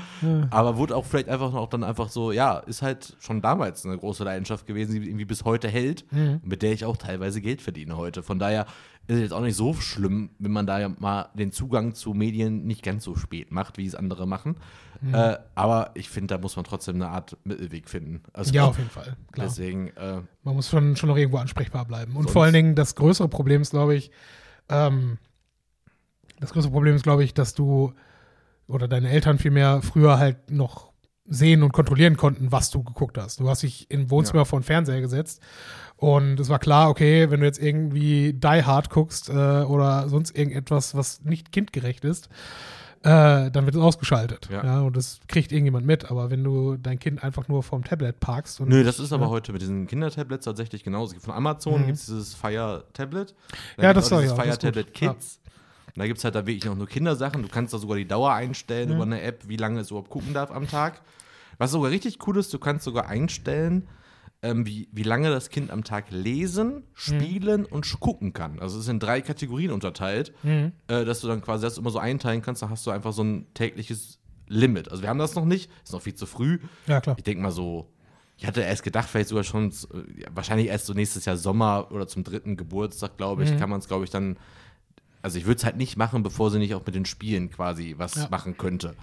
aber wurde auch vielleicht einfach auch dann einfach so, ja, ist halt schon damals eine große Leidenschaft gewesen, die irgendwie bis heute hält, Mhm. mit der ich auch teilweise Geld verdiene heute. Von daher ist es jetzt auch nicht so schlimm, wenn man da ja mal den Zugang zu Medien nicht ganz so spät macht, wie es andere machen. Mhm. Äh, aber ich finde, da muss man trotzdem eine Art Mittelweg finden. Also Ja, auf jeden Fall. Klar. deswegen, äh, Man muss schon, schon noch irgendwo ansprechbar bleiben. Und vor allen Dingen das größere Problem ist, glaube ich, ähm, das größere Problem ist, glaube ich, dass du oder deine Eltern vielmehr früher halt noch sehen und kontrollieren konnten, was du geguckt hast. Du hast dich im Wohnzimmer vor den Fernseher gesetzt und es war klar, okay, wenn du jetzt irgendwie Die Hard guckst äh, oder sonst irgendetwas, was nicht kindgerecht ist, äh, dann wird es ausgeschaltet. Ja. Ja. und das kriegt irgendjemand mit. Aber wenn du dein Kind einfach nur vorm Tablet parkst und Nö, das ist aber ja. heute mit diesen Kindertablets tatsächlich genauso. Von Amazon Mhm. gibt es dieses Fire Tablet. Ja, das auch sag dieses ich auch, das Fire. Tablet Kids. Und da gibt es halt da wirklich noch nur Kindersachen. Du kannst da sogar die Dauer einstellen Mhm. über eine App, wie lange es überhaupt gucken darf am Tag. Was sogar richtig cool ist, du kannst sogar einstellen, ähm, wie, wie lange das Kind am Tag lesen, spielen und sch- gucken kann. Also es ist in drei Kategorien unterteilt, Mhm. äh, dass du dann quasi das immer so einteilen kannst, dann hast du einfach so ein tägliches Limit. Also wir haben das noch nicht, ist noch viel zu früh. Ja, klar. Ich denke mal so, ich hatte erst gedacht, vielleicht sogar schon, äh, wahrscheinlich erst so nächstes Jahr Sommer oder zum dritten Geburtstag, glaube ich, Mhm. kann man es, glaube ich, dann, also ich würde es halt nicht machen, bevor sie nicht auch mit den Spielen quasi was Ja. machen könnte.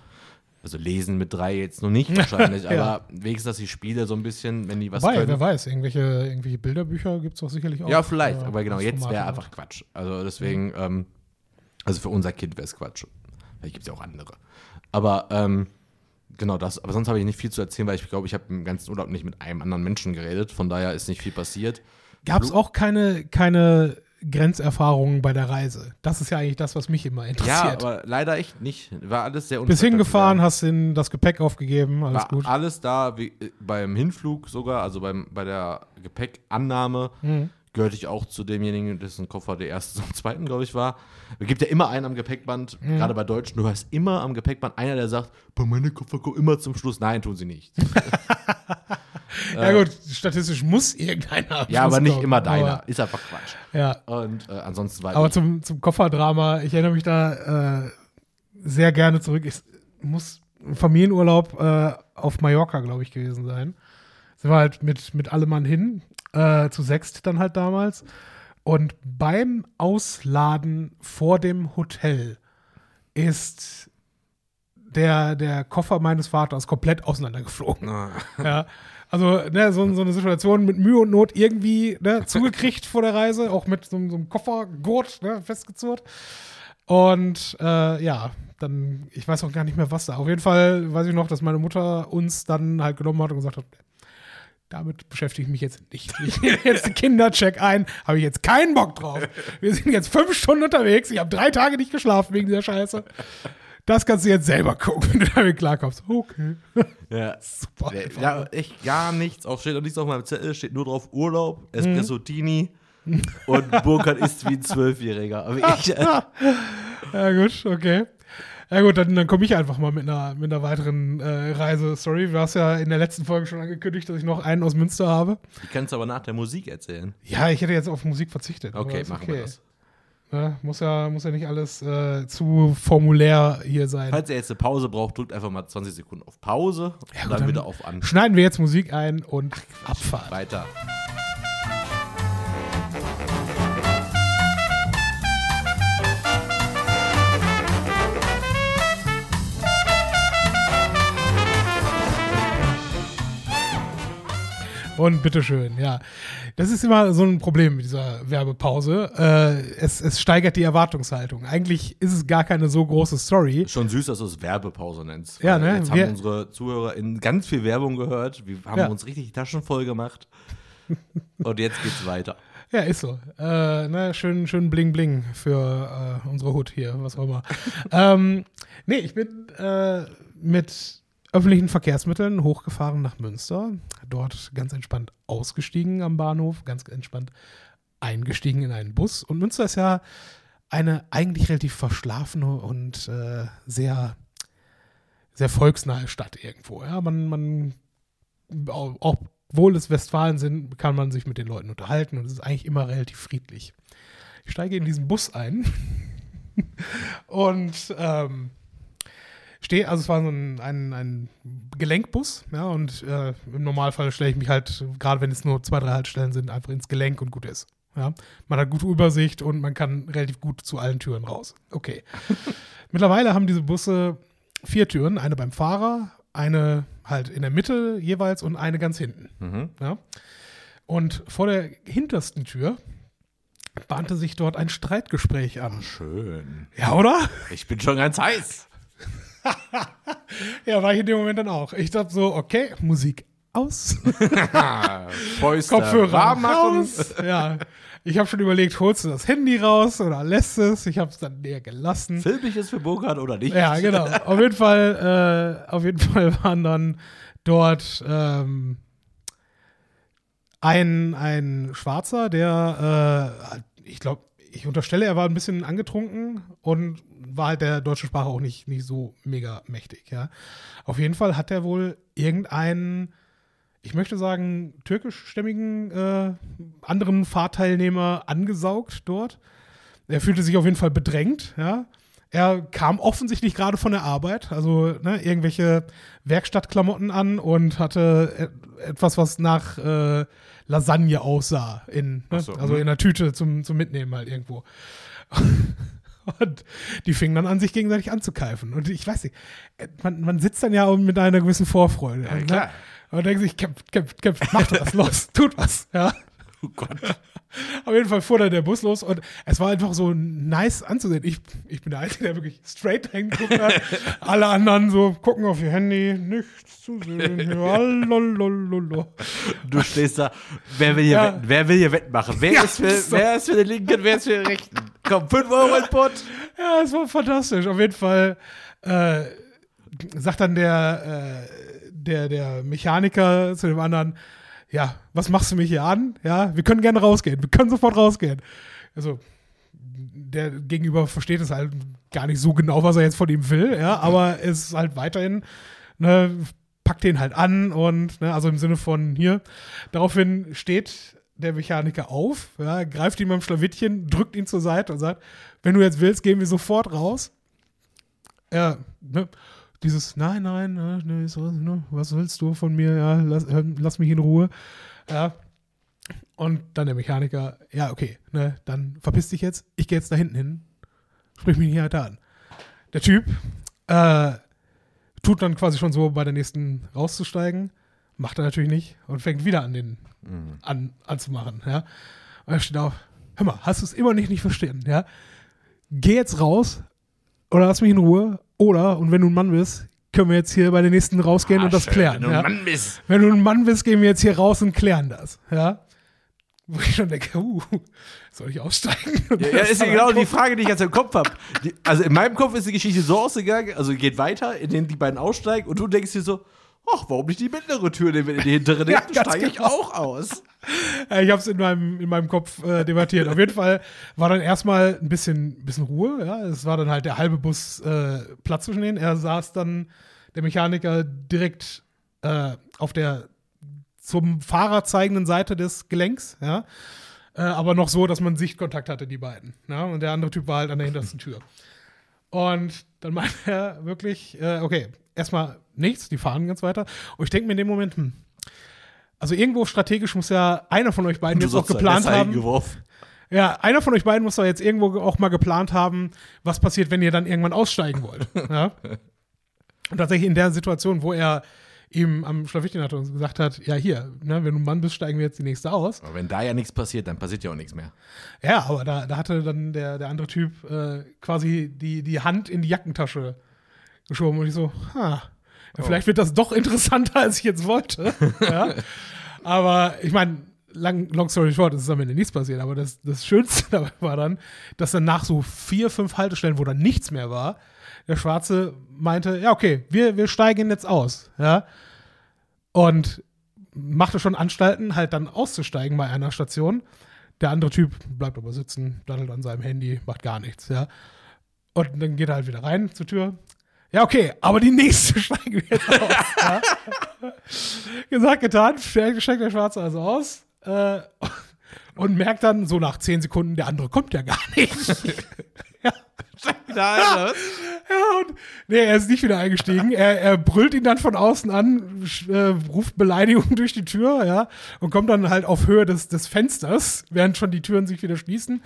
Also lesen mit drei jetzt noch nicht wahrscheinlich, Ja. aber wenigstens, dass die Spiele so ein bisschen, wenn die was Wobei, können. wer weiß, irgendwelche, irgendwelche Bilderbücher gibt es doch sicherlich auch. Ja, vielleicht, äh, aber genau, jetzt wäre einfach Quatsch. Also deswegen, ähm, also für unser Kind wäre es Quatsch. Vielleicht gibt es ja auch andere. Aber ähm, genau das, aber sonst habe ich nicht viel zu erzählen, weil ich glaube, ich habe im ganzen Urlaub nicht mit einem anderen Menschen geredet. Von daher ist nicht viel passiert. Gab es auch keine, keine Grenzerfahrungen bei der Reise? Das ist ja eigentlich das, was mich immer Ja, interessiert. aber leider echt nicht. War alles sehr Bist unspektakulär. hingefahren, hast in das Gepäck aufgegeben, alles War gut. alles da, wie, beim Hinflug sogar, also beim, bei der Gepäckannahme, Mhm. gehörte ich auch zu demjenigen, dessen Koffer der erste zum zweiten, glaube ich, war. Es gibt ja immer einen am Gepäckband, Mhm. gerade bei Deutschen, du hast immer am Gepäckband einer, der sagt, bei meine Koffer kommen immer zum Schluss. Nein, tun sie nicht. ja gut, statistisch muss irgendeiner. ja, aber nicht kommen, immer deiner. aber- Ist einfach Quatsch. Ja, Und äh, ansonsten war aber zum, zum Kofferdrama, ich erinnere mich da äh, sehr gerne zurück. Ich muss Familienurlaub äh, auf Mallorca, glaube ich, gewesen sein. Sind wir halt mit, mit allem Mann hin, äh, zu sechst dann halt damals. Und beim Ausladen vor dem Hotel ist der, der Koffer meines Vaters komplett auseinandergeflogen. Ah. Ja. Also, ne, so, so eine Situation mit Mühe und Not irgendwie ne, zugekriegt vor der Reise, auch mit so, so einem Koffergurt ne, festgezurrt. Und äh, ja, dann, ich weiß auch gar nicht mehr, was da. Auf jeden Fall weiß ich noch, dass meine Mutter uns dann halt genommen hat und gesagt hat, damit beschäftige ich mich jetzt nicht. Ich nehme jetzt den Kindercheck ein, habe ich jetzt keinen Bock drauf. Wir sind jetzt fünf Stunden unterwegs, ich habe drei Tage nicht geschlafen wegen dieser Scheiße. Das kannst du jetzt selber gucken, wenn du damit klarkommst. Okay. ja. Super. Ja, echt gar nichts. Auch steht auch nichts auf meinem Zettel, steht nur drauf Urlaub, Mhm. Espresso Tini und Burkhard ist wie ein Zwölfjähriger. Aber ich, äh, Ja, gut, okay. Ja gut, dann, dann komme ich einfach mal mit einer, mit einer weiteren äh, Reise-Story. Du hast ja in der letzten Folge schon angekündigt, dass ich noch einen aus Münster habe. ich kann es aber nach der Musik erzählen. Ja, ich hätte jetzt auf Musik verzichtet. Okay, machen wir das. Ne? Muss, ja, muss ja nicht alles äh, zu formulär hier sein. Falls ihr jetzt eine Pause braucht, drückt einfach mal 20 Sekunden auf Pause und gut, dann, dann- wieder auf An. Schneiden wir jetzt Musik ein und Abfahrt. Weiter. Und bitteschön, ja. Das ist immer so ein Problem mit dieser Werbepause. Äh, es, es steigert die Erwartungshaltung. Eigentlich ist es gar keine so große Story. Schon süß, dass du es Werbepause nennst. Ja, ne? Jetzt haben Wir- unsere Zuhörer in ganz viel Werbung gehört. Wir haben Ja. uns richtig die Taschen voll gemacht. und jetzt geht's weiter. Ja, ist so. Äh, ne, schön, schön bling bling für äh, unsere Hut hier, was auch immer. ähm, nee, ich bin äh, mit öffentlichen Verkehrsmitteln hochgefahren nach Münster. Dort ganz entspannt ausgestiegen am Bahnhof, ganz entspannt eingestiegen in einen Bus. Und Münster ist ja eine eigentlich relativ verschlafene und äh, sehr, sehr volksnahe Stadt irgendwo. Ja, man, man obwohl es Westfalen sind, kann man sich mit den Leuten unterhalten und es ist eigentlich immer relativ friedlich. Ich steige in diesen Bus ein und ähm, stehe, also es war so ein, ein, ein Gelenkbus, ja, und äh, im Normalfall stelle ich mich halt, gerade wenn es nur zwei, drei Haltestellen sind, einfach ins Gelenk und gut ist. Ja. Man hat gute Übersicht und man kann relativ gut zu allen Türen raus. Okay. Mittlerweile haben diese Busse vier Türen, eine beim Fahrer, eine halt in der Mitte jeweils und eine ganz hinten. Mhm. Ja? Und vor der hintersten Tür bahnte sich dort ein Streitgespräch an. Schön. Ja, oder? Ich bin schon ganz heiß. Ja, war ich in dem Moment dann auch. Ich dachte so, okay, Musik aus, Kopfhörer raus. Ja, ich habe schon überlegt, holst du das Handy raus oder lässt es? Ich habe es dann näher gelassen. Film ich es für Burkhard oder nicht? Ja, genau. Auf jeden Fall, äh, auf jeden Fall waren dann dort ähm, ein, ein Schwarzer, der, äh, ich glaube, ich unterstelle, er war ein bisschen angetrunken und war halt der deutschen Sprache auch nicht, nicht so mega mächtig, ja. Auf jeden Fall hat er wohl irgendeinen, ich möchte sagen, türkischstämmigen äh, anderen Fahrteilnehmer angesaugt dort. Er fühlte sich auf jeden Fall bedrängt, ja. Er kam offensichtlich gerade von der Arbeit, also ne, irgendwelche Werkstattklamotten an und hatte etwas, was nach äh, Lasagne aussah, in, ne? So, also mhm. in einer Tüte zum, zum Mitnehmen halt irgendwo. Und die fingen dann an, sich gegenseitig anzukeifen. Und ich weiß nicht, äh, man, man sitzt dann ja auch mit einer gewissen Vorfreude. Ja, ne? klar. Und denkt sich, kämpft, kämpft, kämpft, macht was, los, tut was. Ja. Oh Gott. Auf jeden Fall fuhr dann der Bus los und es war einfach so nice anzusehen. Ich, ich bin der Einzige, der wirklich straight hingeguckt hat. Alle anderen so gucken auf ihr Handy, nichts zu sehen. Ja, lolololo. Du stehst da, wer will hier, Ja. wetten, wer will hier wettmachen? Wer, Ja, ist für, so. wer ist für den Linken, wer ist für den Rechten? Komm, 5 Euro in Pott. Ja, es war fantastisch. Auf jeden Fall äh, sagt dann der, äh, der, der Mechaniker zu dem anderen, ja, was machst du mich hier an? Ja, wir können gerne rausgehen. Wir können sofort rausgehen. Also, der Gegenüber versteht es halt gar nicht so genau, was er jetzt von ihm will, ja, aber es ist halt weiterhin, ne, packt den halt an und, ne, also im Sinne von hier. Daraufhin steht der Mechaniker auf, ja, greift ihn beim Schlawittchen, drückt ihn zur Seite und sagt, wenn du jetzt willst, gehen wir sofort raus. Ja, ne, dieses, nein, nein, ne, ne, was willst du von mir? Ja, lass, lass mich in Ruhe. Ja. Und dann der Mechaniker, ja, okay, ne, dann verpiss dich jetzt, ich gehe jetzt da hinten hin, sprich mich nicht weiter an. Der Typ äh, tut dann quasi schon so bei der nächsten rauszusteigen, macht er natürlich nicht und fängt wieder an, den an, anzumachen, ja. Und er steht auf, hör mal, hast du es immer nicht, nicht verstanden, ja? Geh jetzt raus oder lass mich in Ruhe oder, und wenn du ein Mann bist, können wir jetzt hier bei den nächsten rausgehen und das Ah, schön, klären. Wenn du ja? ein Mann bist. Wenn du ein Mann bist, gehen wir jetzt hier raus und klären das. Ja. Wo ich schon denke, uh, soll ich aussteigen? Ja, ja, das ist ja genau die angucken? Frage, die ich jetzt im Kopf habe. Also in meinem Kopf ist die Geschichte so ausgegangen, also geht weiter, indem die beiden aussteigen und du denkst dir so, ach, warum nicht die mittlere Tür, nehmen wir in die hintere Ja, nehmen, ganz steige ich genau. auch aus. Ja, Ich habe es in meinem, in meinem Kopf äh, debattiert. Auf jeden Fall war dann erstmal ein bisschen, bisschen Ruhe. Ja. Es war dann halt der halbe Bus äh, Platz zwischen denen. Er saß dann, der Mechaniker, direkt äh, auf der zum Fahrer zeigenden Seite des Gelenks. Ja. Äh, aber noch so, dass man Sichtkontakt hatte, die beiden. Ja. Und der andere Typ war halt an der hintersten Tür. Und dann meinte er wirklich, äh, okay, erstmal nichts, die fahren ganz weiter. Und ich denke mir in dem Moment, hm, also irgendwo strategisch muss ja einer von euch beiden Du jetzt auch geplant haben. hingeworfen. Ja, einer von euch beiden muss doch jetzt irgendwo auch mal geplant haben, was passiert, wenn ihr dann irgendwann aussteigen wollt. ja? Und tatsächlich in der Situation, wo er ihm am Schlawittchen hatte und gesagt hat, ja hier, ne, wenn du ein Mann bist, steigen wir jetzt die nächste aus. Aber wenn da ja nichts passiert, dann passiert ja auch nichts mehr. Ja, aber da, da hatte dann der, der andere Typ äh, quasi die, die Hand in die Jackentasche geschoben und ich so, ha, ja, vielleicht wird das doch interessanter, als ich jetzt wollte. ja. Aber ich meine, lang, long story short, es ist am Ende nichts passiert, aber das, das Schönste dabei war dann, dass dann nach so vier, fünf Haltestellen, wo dann nichts mehr war, der Schwarze meinte, ja, okay, wir, wir steigen jetzt aus. Ja. Und machte schon Anstalten, halt dann auszusteigen bei einer Station. Der andere Typ bleibt aber sitzen, daddelt an seinem Handy, macht gar nichts, ja. Und dann geht er halt wieder rein zur Tür. Ja, okay, aber die nächste steigen wir jetzt aus. ja. Gesagt, getan, steigt der Schwarze also aus äh, und merkt dann so nach zehn Sekunden, der andere kommt ja gar nicht. Ja, Ja, und nee, er ist nicht wieder eingestiegen. Er, er brüllt ihn dann von außen an, äh, ruft Beleidigungen durch die Tür, ja, und kommt dann halt auf Höhe des, des Fensters, während schon die Türen sich wieder schließen,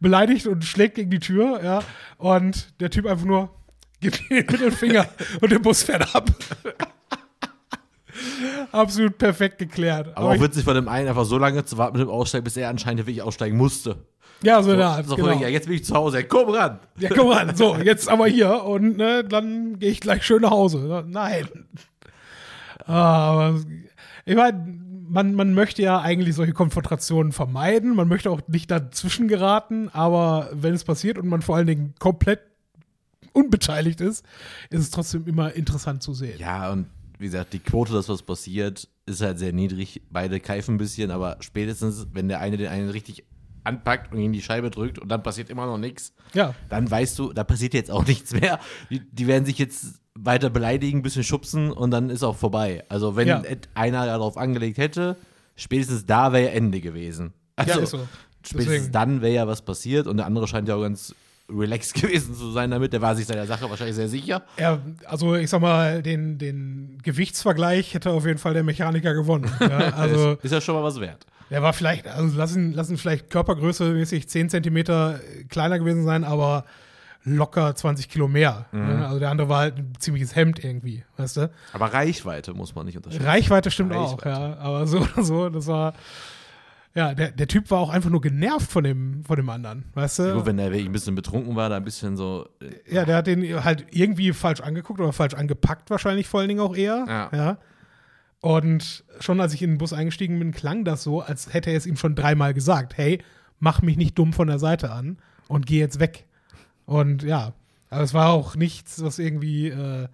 beleidigt und schlägt gegen die Tür, ja, und der Typ einfach nur gibt ihm den Mittelfinger und der Bus fährt ab. Absolut perfekt geklärt. Aber auch ich, witzig von dem einen einfach so lange zu warten mit dem Aussteigen, bis er anscheinend wirklich aussteigen musste. ja, so, So, ja, so genau. ja, jetzt bin ich zu Hause, komm ran. Ja, guck mal, so, jetzt aber hier und ne, dann gehe ich gleich schön nach Hause. Nein. Aber ich meine, man, man möchte ja eigentlich solche Konfrontationen vermeiden. Man möchte auch nicht dazwischen geraten, aber wenn es passiert und man vor allen Dingen komplett unbeteiligt ist, ist es trotzdem immer interessant zu sehen. Ja, und wie gesagt, die Quote, dass was passiert, ist halt sehr niedrig. Beide keifen ein bisschen, aber spätestens, wenn der eine den einen richtig anpackt und ihn in die Scheibe drückt und dann passiert immer noch nichts, Ja, dann weißt du, da passiert jetzt auch nichts mehr. Die, die werden sich jetzt weiter beleidigen, ein bisschen schubsen und dann ist auch vorbei. Also wenn Ja. einer darauf angelegt hätte, spätestens da wäre Ende gewesen. Also ja so. spätestens Deswegen. dann wäre ja was passiert und der andere scheint ja auch ganz relaxed gewesen zu sein damit. Der war sich seiner Sache wahrscheinlich sehr sicher. Ja, also ich sag mal, den, den Gewichtsvergleich hätte auf jeden Fall der Mechaniker gewonnen. Ja, also ist, ist ja schon mal was wert. Der war vielleicht, also lassen, lassen vielleicht Körpergröße mäßig 10 Zentimeter kleiner gewesen sein, aber locker 20 Kilo mehr. Ne? Also der andere war halt ein ziemliches Hemd irgendwie, weißt du? Aber Reichweite muss man nicht unterscheiden. Reichweite stimmt auch, Reichweite. ja. Aber so oder so, das war. Ja, der, der Typ war auch einfach nur genervt von dem, von dem anderen, weißt du? Gut, wenn der ein bisschen betrunken war, da ein bisschen so. äh, Ja, der hat den halt irgendwie falsch angeguckt oder falsch angepackt, wahrscheinlich vor allen Dingen auch eher. Ja. Und schon als ich in den Bus eingestiegen bin, klang das so, als hätte er es ihm schon dreimal gesagt: Hey, mach mich nicht dumm von der Seite an und geh jetzt weg. Und ja, aber es war auch nichts, was irgendwie äh,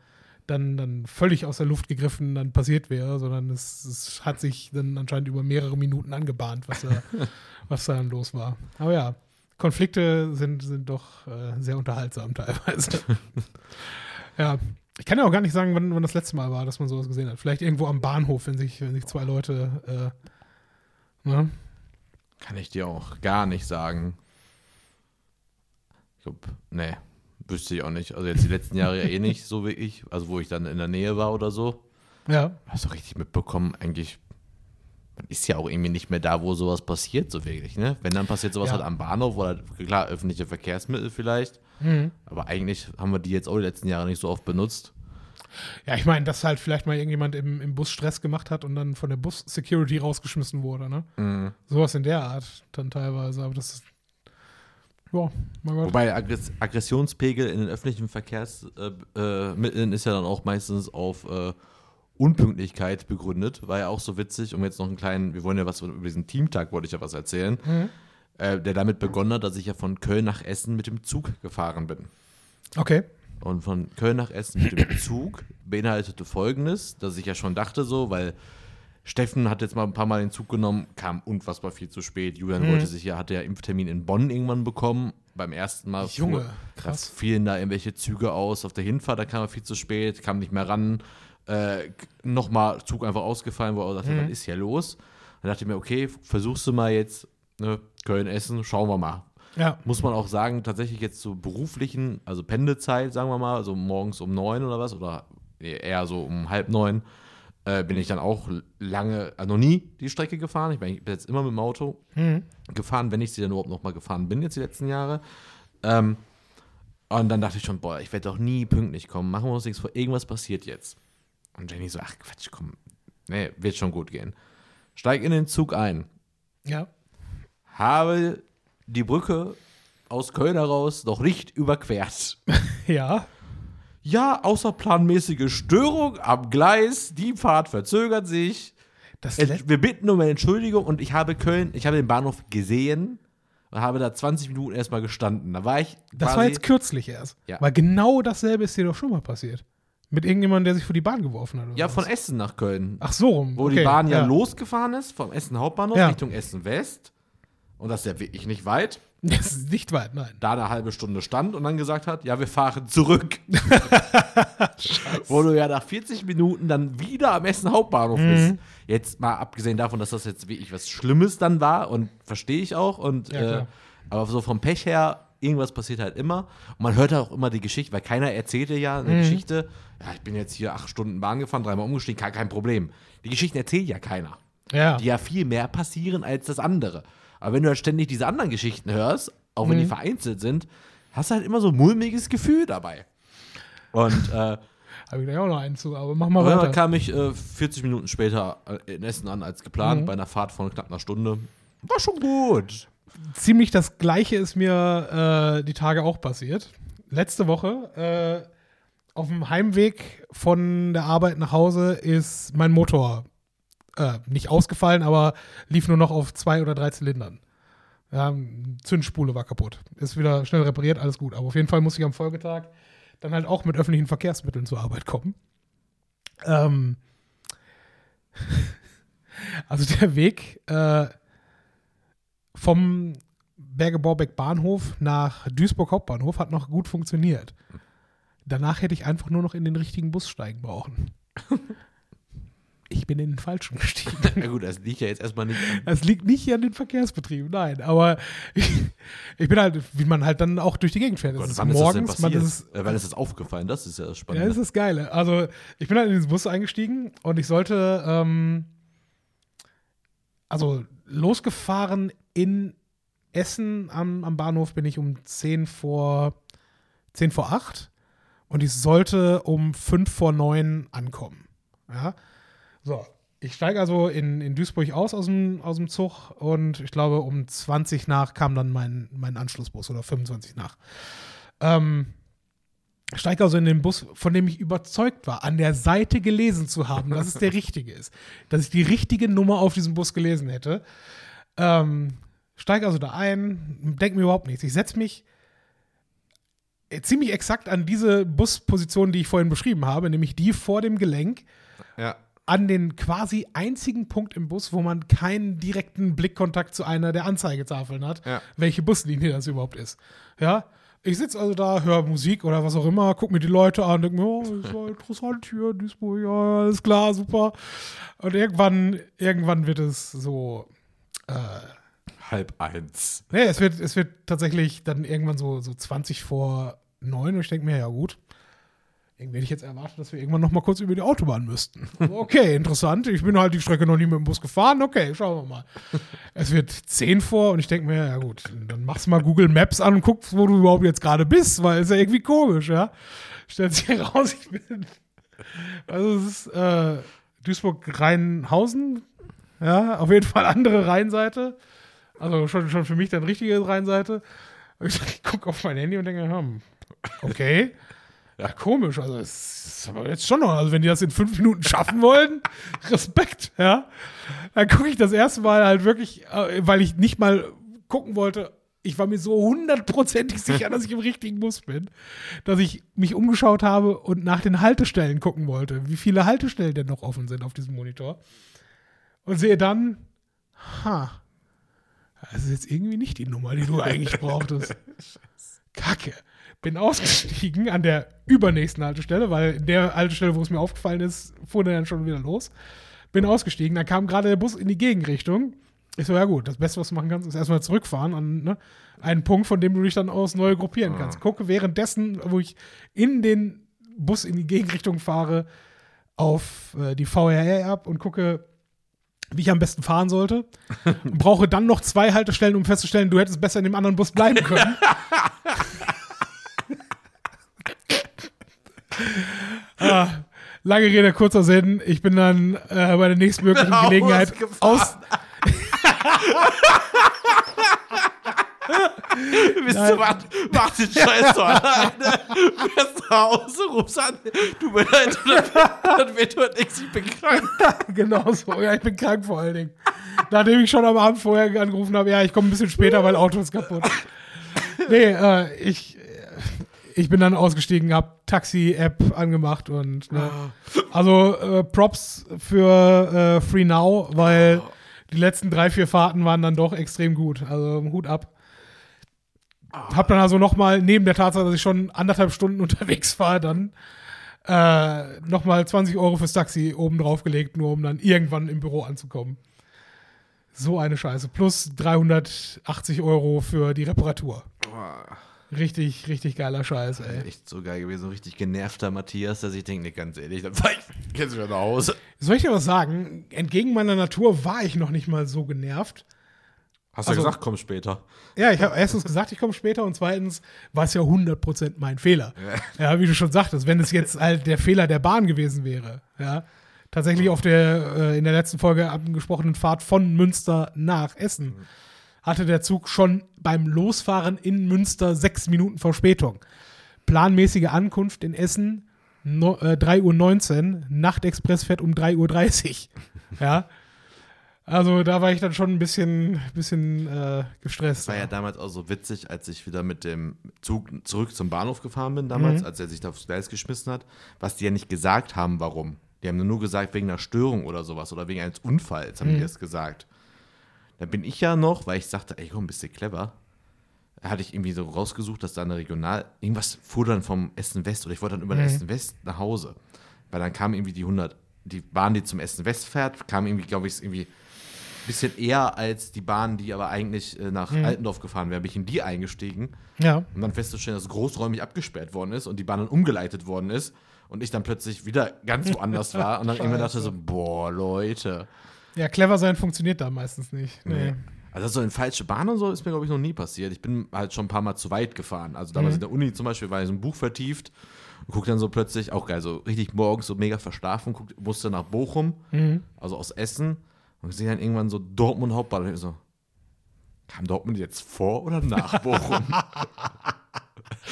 dann, dann völlig aus der Luft gegriffen dann passiert wäre, sondern es, es hat sich dann anscheinend über mehrere Minuten angebahnt, was da, was da dann los war. Aber ja, Konflikte sind, sind doch äh, sehr unterhaltsam teilweise. ja. Ich kann ja auch gar nicht sagen, wann, wann das letzte Mal war, dass man sowas gesehen hat. Vielleicht irgendwo am Bahnhof, wenn sich, wenn sich zwei Leute äh, ne? Kann ich dir auch gar nicht sagen. Ich glaube, nee, wüsste ich auch nicht. Also jetzt die letzten Jahre ja eh nicht, so wie ich. Also wo ich dann in der Nähe war oder so. Ja. Hast du richtig mitbekommen, eigentlich, man ist ja auch irgendwie nicht mehr da, wo sowas passiert, so wirklich, ne? Wenn dann passiert sowas Ja. halt am Bahnhof oder klar, öffentliche Verkehrsmittel vielleicht. Mhm. Aber eigentlich haben wir die jetzt auch die letzten Jahre nicht so oft benutzt. Ja, ich meine, dass halt vielleicht mal irgendjemand im, im Bus Stress gemacht hat und dann von der Bus-Security rausgeschmissen wurde, ne? Mhm. Sowas in der Art dann teilweise, aber das ist. Ja, mein Gott. Wobei Aggress Aggressionspegel in den öffentlichen Verkehrsmitteln äh, ist ja dann auch meistens auf äh, Unpünktlichkeit begründet. War ja auch so witzig, um jetzt noch einen kleinen, wir wollen ja was über diesen Teamtag, wollte ich ja was erzählen, Mhm. äh, der damit begonnen hat, dass ich ja von Köln nach Essen mit dem Zug gefahren bin. Okay. Und von Köln nach Essen mit dem Zug beinhaltete folgendes, dass ich ja schon dachte so, weil Steffen hat jetzt mal ein paar Mal den Zug genommen, kam unfassbar viel zu spät. Julian Mhm. wollte sich ja, hatte ja Impftermin in Bonn irgendwann bekommen. Beim ersten Mal Junge, fuhr- krass. Fielen da irgendwelche Züge aus. Auf der Hinfahrt, da kam er viel zu spät, kam nicht mehr ran. Äh, Nochmal Zug einfach ausgefallen, wo er dachte, Mhm. was ist hier los? Dann dachte ich mir, okay, versuchst du mal jetzt ne, Köln, Essen, schauen wir mal Ja. muss man auch sagen, tatsächlich jetzt zur beruflichen, also Pendezeit, sagen wir mal, also morgens um neun oder was, oder eher so um halb neun, äh, bin ich dann auch lange, also noch nie die Strecke gefahren. Ich bin, ich bin jetzt immer mit dem Auto Mhm. gefahren, wenn ich sie dann überhaupt noch mal gefahren bin, jetzt die letzten Jahre. Ähm, und dann dachte ich schon, boah, ich werde doch nie pünktlich kommen, machen wir uns nichts vor, irgendwas passiert jetzt. Und Jenny so, ach Quatsch, komm, nee, wird schon gut gehen. Steig in den Zug ein, Ja. habe die Brücke aus Köln heraus noch nicht überquert. Ja. Ja, außerplanmäßige Störung am Gleis, die Fahrt verzögert sich. Ent- Wir bitten um eine Entschuldigung und ich habe Köln, ich habe den Bahnhof gesehen und habe da 20 Minuten erstmal gestanden. Da war ich. das war jetzt kürzlich erst. Ja. Weil genau dasselbe ist dir doch schon mal passiert. Mit irgendjemandem, der sich vor die Bahn geworfen hat. Ja, was? von Essen nach Köln. Ach so rum. wo okay, die Bahn ja, losgefahren ist, vom Essen Hauptbahnhof Ja. Richtung Essen West. Und das ist ja wirklich nicht weit. Das ist nicht weit, nein. da eine halbe Stunde stand und dann gesagt hat, ja, wir fahren zurück. Wo du ja nach 40 Minuten dann wieder am Essen Hauptbahnhof Mhm. bist. Jetzt mal abgesehen davon, dass das jetzt wirklich was Schlimmes dann war und verstehe ich auch. Und, Ja, äh, aber so vom Pech her, irgendwas passiert halt immer. Und man hört auch immer die Geschichte, weil keiner erzählte ja Mhm. eine Geschichte. Ja, ich bin jetzt hier acht Stunden Bahn gefahren, dreimal umgestiegen, kein Problem. Die Geschichten erzählt ja keiner Ja. die ja viel mehr passieren als das andere. Aber wenn du halt ständig diese anderen Geschichten hörst, auch wenn die vereinzelt sind, hast du halt immer so ein mulmiges Gefühl dabei. Und äh, Habe ich gleich auch noch einen zu, aber mach mal einmal weiter. kam ich äh, 40 Minuten später äh, in Essen an als geplant, bei einer Fahrt von knapp einer Stunde. War schon gut. Ziemlich das Gleiche ist mir äh, die Tage auch passiert. Letzte Woche, äh, auf dem Heimweg von der Arbeit nach Hause, ist mein Motor äh, nicht ausgefallen, aber lief nur noch auf zwei oder drei Zylindern. Ja, Zündspule war kaputt. Ist wieder schnell repariert, alles gut. Aber auf jeden Fall musste ich am Folgetag dann halt auch mit öffentlichen Verkehrsmitteln zur Arbeit kommen. Ähm, also der Weg äh, vom Berge-Borbeck Bahnhof nach Duisburg Hauptbahnhof hat noch gut funktioniert. Danach hätte ich einfach nur noch in den richtigen Bus steigen brauchen. Ich bin in den falschen gestiegen. Ja gut, das liegt ja jetzt erstmal nicht an. Es liegt nicht an den Verkehrsbetrieben, nein. Aber ich, ich bin halt, wie man halt dann auch durch die Gegend fährt. Es Gott, ist wann ist das morgens, man ist äh, wann ist das aufgefallen? Das ist ja das ja, Spannende. das ist das Geile. Also, ich bin halt in diesen Bus eingestiegen und ich sollte, ähm, also losgefahren in Essen am, am Bahnhof bin ich um 10 vor 10 vor 8 und ich sollte um 5 vor 9 ankommen. Ja. So, ich steige also in, in Duisburg aus aus dem, aus dem Zug und ich glaube, um 20 nach kam dann mein, mein Anschlussbus oder 25 nach. Ähm, steige also in den Bus, von dem ich überzeugt war, an der Seite gelesen zu haben, dass es der richtige ist. Dass ich die richtige Nummer auf diesem Bus gelesen hätte. Ähm, steige also da ein, denke mir überhaupt nichts. Ich setze mich ziemlich exakt an diese Busposition, die ich vorhin beschrieben habe, nämlich die vor dem Gelenk. Ja. An den quasi einzigen Punkt im Bus, wo man keinen direkten Blickkontakt zu einer der Anzeigetafeln hat, Ja. welche Buslinie das überhaupt ist. Ja, ich sitze also da, höre Musik oder was auch immer, gucke mir die Leute an, denke mir, oh, ist ja interessant hier, Duisburg, ja, alles klar, super. Und irgendwann, irgendwann wird es so, äh, Halb eins. Nee, es wird, es wird tatsächlich dann irgendwann so, so 20 vor 9 und ich denke mir, ja gut, irgendwie hätte ich jetzt erwartet, dass wir irgendwann noch mal kurz über die Autobahn müssten. Okay, interessant. Ich bin halt die Strecke noch nie mit dem Bus gefahren. Okay, schauen wir mal. Es wird 10 vor und ich denke mir, ja gut, dann machst du mal Google Maps an und guckst, wo du überhaupt jetzt gerade bist, weil es ist ja irgendwie komisch, ja. Stellt sich heraus, ich bin. Also es ist äh, Duisburg-Rheinhausen. Ja, auf jeden Fall andere Rheinseite. Also schon, schon für mich dann richtige Rheinseite. Ich gucke auf mein Handy und denke, hm, okay. Ja, komisch. Also, es ist aber jetzt schon noch. Also, wenn die das in fünf Minuten schaffen wollen, Respekt, ja. Dann gucke ich das erste Mal halt wirklich, äh, weil ich nicht mal gucken wollte. Ich war mir so hundertprozentig sicher, dass ich im richtigen Bus bin, dass ich mich umgeschaut habe und nach den Haltestellen gucken wollte, wie viele Haltestellen denn noch offen sind auf diesem Monitor. Und sehe dann, ha, das ist jetzt irgendwie nicht die Nummer, die du eigentlich brauchtest. Kacke. Bin ausgestiegen an der übernächsten Haltestelle, weil in der Haltestelle, wo es mir aufgefallen ist, fuhr der dann schon wieder los. Bin ausgestiegen, dann kam gerade der Bus in die Gegenrichtung. Ich so, ja gut, das Beste, was du machen kannst, ist erstmal zurückfahren an ne, einen Punkt, von dem du dich dann aus neu gruppieren kannst. Gucke währenddessen, wo ich in den Bus in die Gegenrichtung fahre, auf äh, die VRR-App und gucke, wie ich am besten fahren sollte. Und brauche dann noch zwei Haltestellen, um festzustellen, du hättest besser in dem anderen Bus bleiben können. ah, lange Rede, kurzer Sinn. Ich bin dann äh, bei der nächstmöglichen Gelegenheit aus. Bist du, mach, mach den Scheiß doch alleine. Fährst nach Hause, rufst an. Du mir leid, dann wird heute nichts, ich bin krank. genau so. Ja, ich bin krank vor allen Dingen. Nachdem ich schon am Abend vorher angerufen habe, ja, ich komme ein bisschen später, weil Auto ist kaputt. Nee, äh, ich, ich bin dann ausgestiegen, hab Taxi-App angemacht und ne, also äh, Props für äh, Free Now, weil die letzten drei, vier Fahrten waren dann doch extrem gut. Also Hut ab. Hab dann also nochmal, neben der Tatsache, dass ich schon anderthalb Stunden unterwegs war, dann äh, nochmal 20 Euro fürs Taxi oben drauf gelegt, nur um dann irgendwann im Büro anzukommen. So eine Scheiße. Plus 380 Euro für die Reparatur. Richtig, richtig geiler Scheiß, ey. Echt so geil gewesen, so richtig genervter Matthias, dass ich denke, nee, ganz ehrlich, dann fahr ich jetzt wieder nach Hause. Soll ich dir was sagen? Entgegen meiner Natur war ich noch nicht mal so genervt. Hast Also- du gesagt, komm später. Ja, ich habe erstens gesagt, ich komme später und zweitens war es ja 100% mein Fehler. Ja. wie du schon sagtest, wenn es jetzt halt der Fehler der Bahn gewesen wäre, ja. Tatsächlich auf der äh, in der letzten Folge angesprochenen Fahrt von Münster nach Essen hatte der Zug schon beim Losfahren in Münster sechs Minuten Verspätung. Planmäßige Ankunft in Essen no, äh, 3.19 Uhr, Nachtexpress fährt um 3.30 Uhr. Ja. Also da war ich dann schon ein bisschen, bisschen äh, gestresst. Das war ja damals auch so witzig, als ich wieder mit dem Zug zurück zum Bahnhof gefahren bin, damals, Mhm. als er sich da aufs Gleis geschmissen hat, was die ja nicht gesagt haben, warum. Die haben nur gesagt, wegen einer Störung oder sowas oder wegen eines Unfalls, haben die das gesagt. Dann bin ich ja noch, weil ich sagte, ey, komm, bist du clever. Hatte ich irgendwie so rausgesucht, dass da eine Regional. Irgendwas fuhr dann vom Essen West oder ich wollte dann über den Essen West nach Hause. Weil dann kam irgendwie die 100, die Bahn, die zum Essen West fährt, kam irgendwie, glaube ich, irgendwie ein bisschen eher als die Bahn, die aber eigentlich äh, nach Altendorf gefahren wäre, bin ich in die eingestiegen. Ja. Und dann festzustellen, dass großräumig abgesperrt worden ist und die Bahn dann umgeleitet worden ist und ich dann plötzlich wieder ganz woanders war und dann irgendwann dachte so, boah, Leute. Ja, clever sein funktioniert da meistens nicht. Nee. Also so in falsche Bahn und so ist mir, glaube ich, noch nie passiert. Ich bin halt schon ein paar Mal zu weit gefahren. Also damals Mhm. in der Uni zum Beispiel war ich so ein Buch vertieft und guck dann so plötzlich, auch geil, so richtig morgens so mega verschlafen, guck, musste nach Bochum, Mhm. also aus Essen und sehe dann irgendwann so Dortmund Hauptbahnhof. Und ich so, kam Dortmund jetzt vor oder nach Bochum?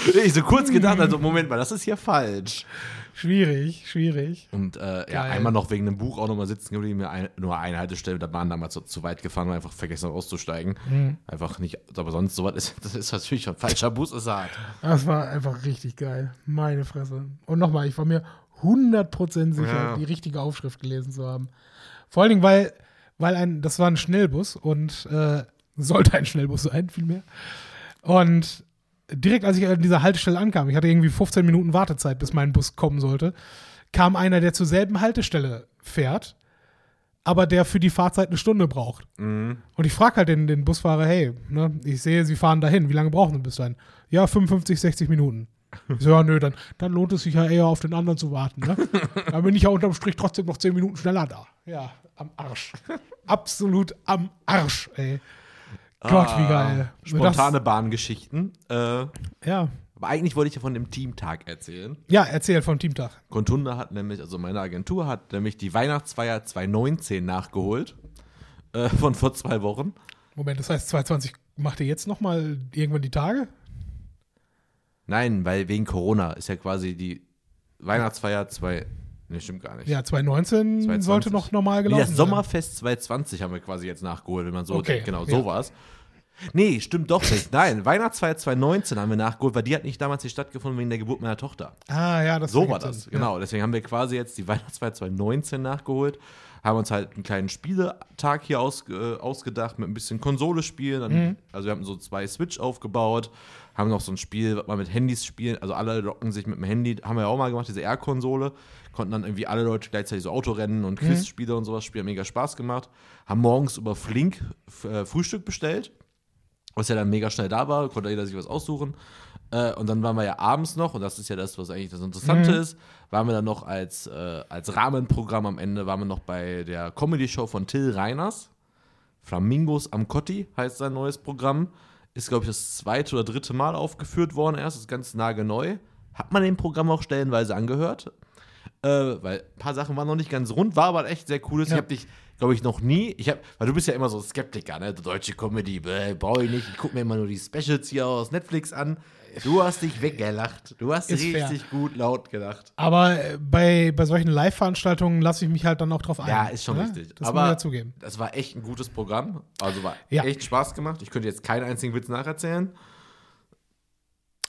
ich so kurz gedacht, also Moment mal, das ist hier falsch. Schwierig, schwierig. Und äh, ja, einmal noch wegen einem Buch auch nochmal sitzen geblieben, mir ein, nur eine Haltestelle mit der Bahn damals zu, zu weit gefahren und einfach vergessen auszusteigen. Mhm. Einfach nicht, aber sonst sowas ist, das ist natürlich schon falscher Bus, ist hart. Das war einfach richtig geil. Meine Fresse. Und nochmal, ich war mir 100% sicher, Ja. die richtige Aufschrift gelesen zu haben. Vor allen Dingen, weil, weil ein, das war ein Schnellbus und äh, sollte ein Schnellbus sein, vielmehr. Und direkt als ich an dieser Haltestelle ankam, ich hatte irgendwie 15 Minuten Wartezeit, bis mein Bus kommen sollte, kam einer, der zur selben Haltestelle fährt, aber der für die Fahrzeit eine Stunde braucht. Mhm. Und ich frage halt den, den Busfahrer, hey, ne, ich sehe, Sie fahren dahin, wie lange brauchen Sie bis dahin? Ja, 55, 60 Minuten. Ich so, ja, nö, dann, dann lohnt es sich ja eher auf den anderen zu warten. Ne? Dann bin ich ja unterm Strich trotzdem noch 10 Minuten schneller da. Ja, am Arsch. Absolut am Arsch, ey. Gott, wie geil. Ah, Spontane Bahngeschichten. Äh, aber Ja. eigentlich wollte ich ja von dem Teamtag erzählen. ja, erzähl vom Teamtag. Contunda hat nämlich, also meine Agentur hat nämlich die Weihnachtsfeier 2019 nachgeholt. Äh, von vor zwei Wochen. Moment, das heißt, 2020 macht ihr jetzt nochmal irgendwann die Tage? Nein, weil wegen Corona ist ja quasi die Weihnachtsfeier 2. Ne, stimmt gar nicht. Ja, 2019 2020. sollte noch normal Nee, gelaufen das sein. Sommerfest 2020 haben wir quasi jetzt nachgeholt, wenn man so Okay, denkt. Genau, ja. so war's. Nee, stimmt doch nicht. Nein, Weihnachtsfeier 2019 haben wir nachgeholt, weil die hat nicht damals nicht stattgefunden wegen der Geburt meiner Tochter. Ah, ja, das So war das, Sinn. genau. Deswegen haben wir quasi jetzt die Weihnachtsfeier 2019 nachgeholt, haben uns halt einen kleinen Spieletag hier aus, äh, ausgedacht mit ein bisschen Konsole spielen. Dann, Mhm. Also wir haben so zwei Switch aufgebaut, haben noch so ein Spiel, was man mit Handys spielen, also alle locken sich mit dem Handy, haben wir ja auch mal gemacht, diese R-Konsole, konnten dann irgendwie alle Leute gleichzeitig so Autorennen Mhm. und Quizspiele und sowas spielen, mega Spaß gemacht. Haben morgens über Flink äh, Frühstück bestellt, was ja dann mega schnell da war, konnte jeder sich was aussuchen. Äh, und dann waren wir ja abends noch, und das ist ja das, was eigentlich das Interessante ist, waren wir dann noch als, äh, als Rahmenprogramm am Ende, waren wir noch bei der Comedy-Show von Till Reiners. Flamingos am Cotti heißt sein neues Programm. Ist, glaube ich, das zweite oder dritte Mal aufgeführt worden erst, ist ganz nagelneu. Hat man dem Programm auch stellenweise angehört. Äh, weil ein paar Sachen waren noch nicht ganz rund, war aber echt sehr cooles. Ja. Ich habe dich, glaube ich, noch nie, ich hab, weil du bist ja immer so Skeptiker, ne? Deutsche Comedy, brauche ich nicht. Ich gucke mir immer nur die Specials hier aus Netflix an. Du hast dich weggelacht. Du hast richtig gut laut gelacht. Aber äh, bei, bei solchen Live-Veranstaltungen lasse ich mich halt dann auch drauf ein. Ja, ist schon ne? richtig. Das aber muss ich dazugeben. das war echt ein gutes Programm. Also war Ja. echt Spaß gemacht. Ich könnte jetzt keinen einzigen Witz nacherzählen.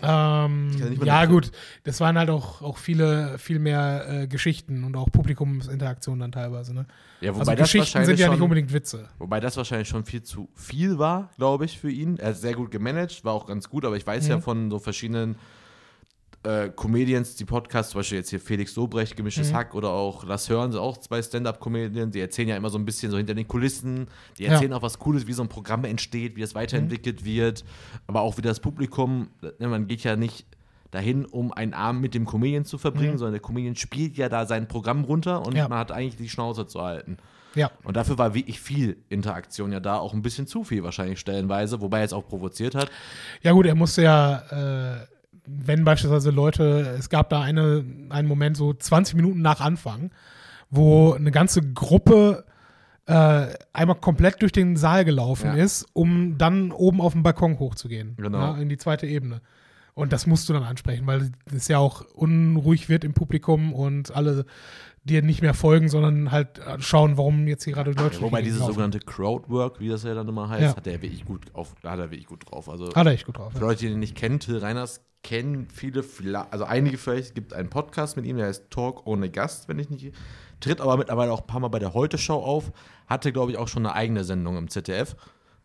Ähm, ja, gut. Das waren halt auch, auch viele, viel mehr äh, Geschichten und auch Publikumsinteraktionen dann teilweise. Ne? Ja, wobei Also das Geschichten wahrscheinlich sind ja schon, nicht unbedingt Witze. Wobei das wahrscheinlich schon viel zu viel war, glaube ich, für ihn. Er hat sehr gut gemanagt, war auch ganz gut, aber ich weiß ja Mhm. von so verschiedenen äh, Comedians, die Podcasts, zum Beispiel jetzt hier Felix Lobrecht, Gemischtes Mhm. Hack oder auch Lass Hören, sind auch zwei Stand-Up-Comedians, die erzählen ja immer so ein bisschen so hinter den Kulissen, die Ja. erzählen auch was Cooles, wie so ein Programm entsteht, wie es weiterentwickelt Mhm. wird, aber auch wie das Publikum, ne, man geht ja nicht dahin, um einen Abend mit dem Comedian zu verbringen, Mhm. sondern der Comedian spielt ja da sein Programm runter und Ja. man hat eigentlich die Schnauze zu halten. Ja. Und dafür war wirklich viel Interaktion ja da, auch ein bisschen zu viel wahrscheinlich stellenweise, wobei er es auch provoziert hat. Ja, gut, er musste ja, äh, wenn beispielsweise Leute, es gab da eine, einen Moment, so 20 Minuten nach Anfang, wo eine ganze Gruppe äh, einmal komplett durch den Saal gelaufen Ja. ist, um dann oben auf den Balkon hochzugehen. Genau. Ja, in die zweite Ebene. Und das musst du dann ansprechen, weil es ja auch unruhig wird im Publikum und alle dir nicht mehr folgen, sondern halt schauen, warum jetzt hier gerade Ja, wobei dieses laufen. sogenannte Crowdwork, wie das ja dann immer heißt, Ja. hat er wirklich gut auf, hat er wirklich gut drauf. Also Hat er echt gut drauf. für. Leute, die ihn nicht kennen, Till Reiners kennen viele, also einige vielleicht, gibt einen Podcast mit ihm, der heißt Talk ohne Gast, wenn ich nicht, tritt aber mittlerweile auch ein paar Mal bei der Heute-Show auf, hatte, glaube ich, auch schon eine eigene Sendung im ZDF.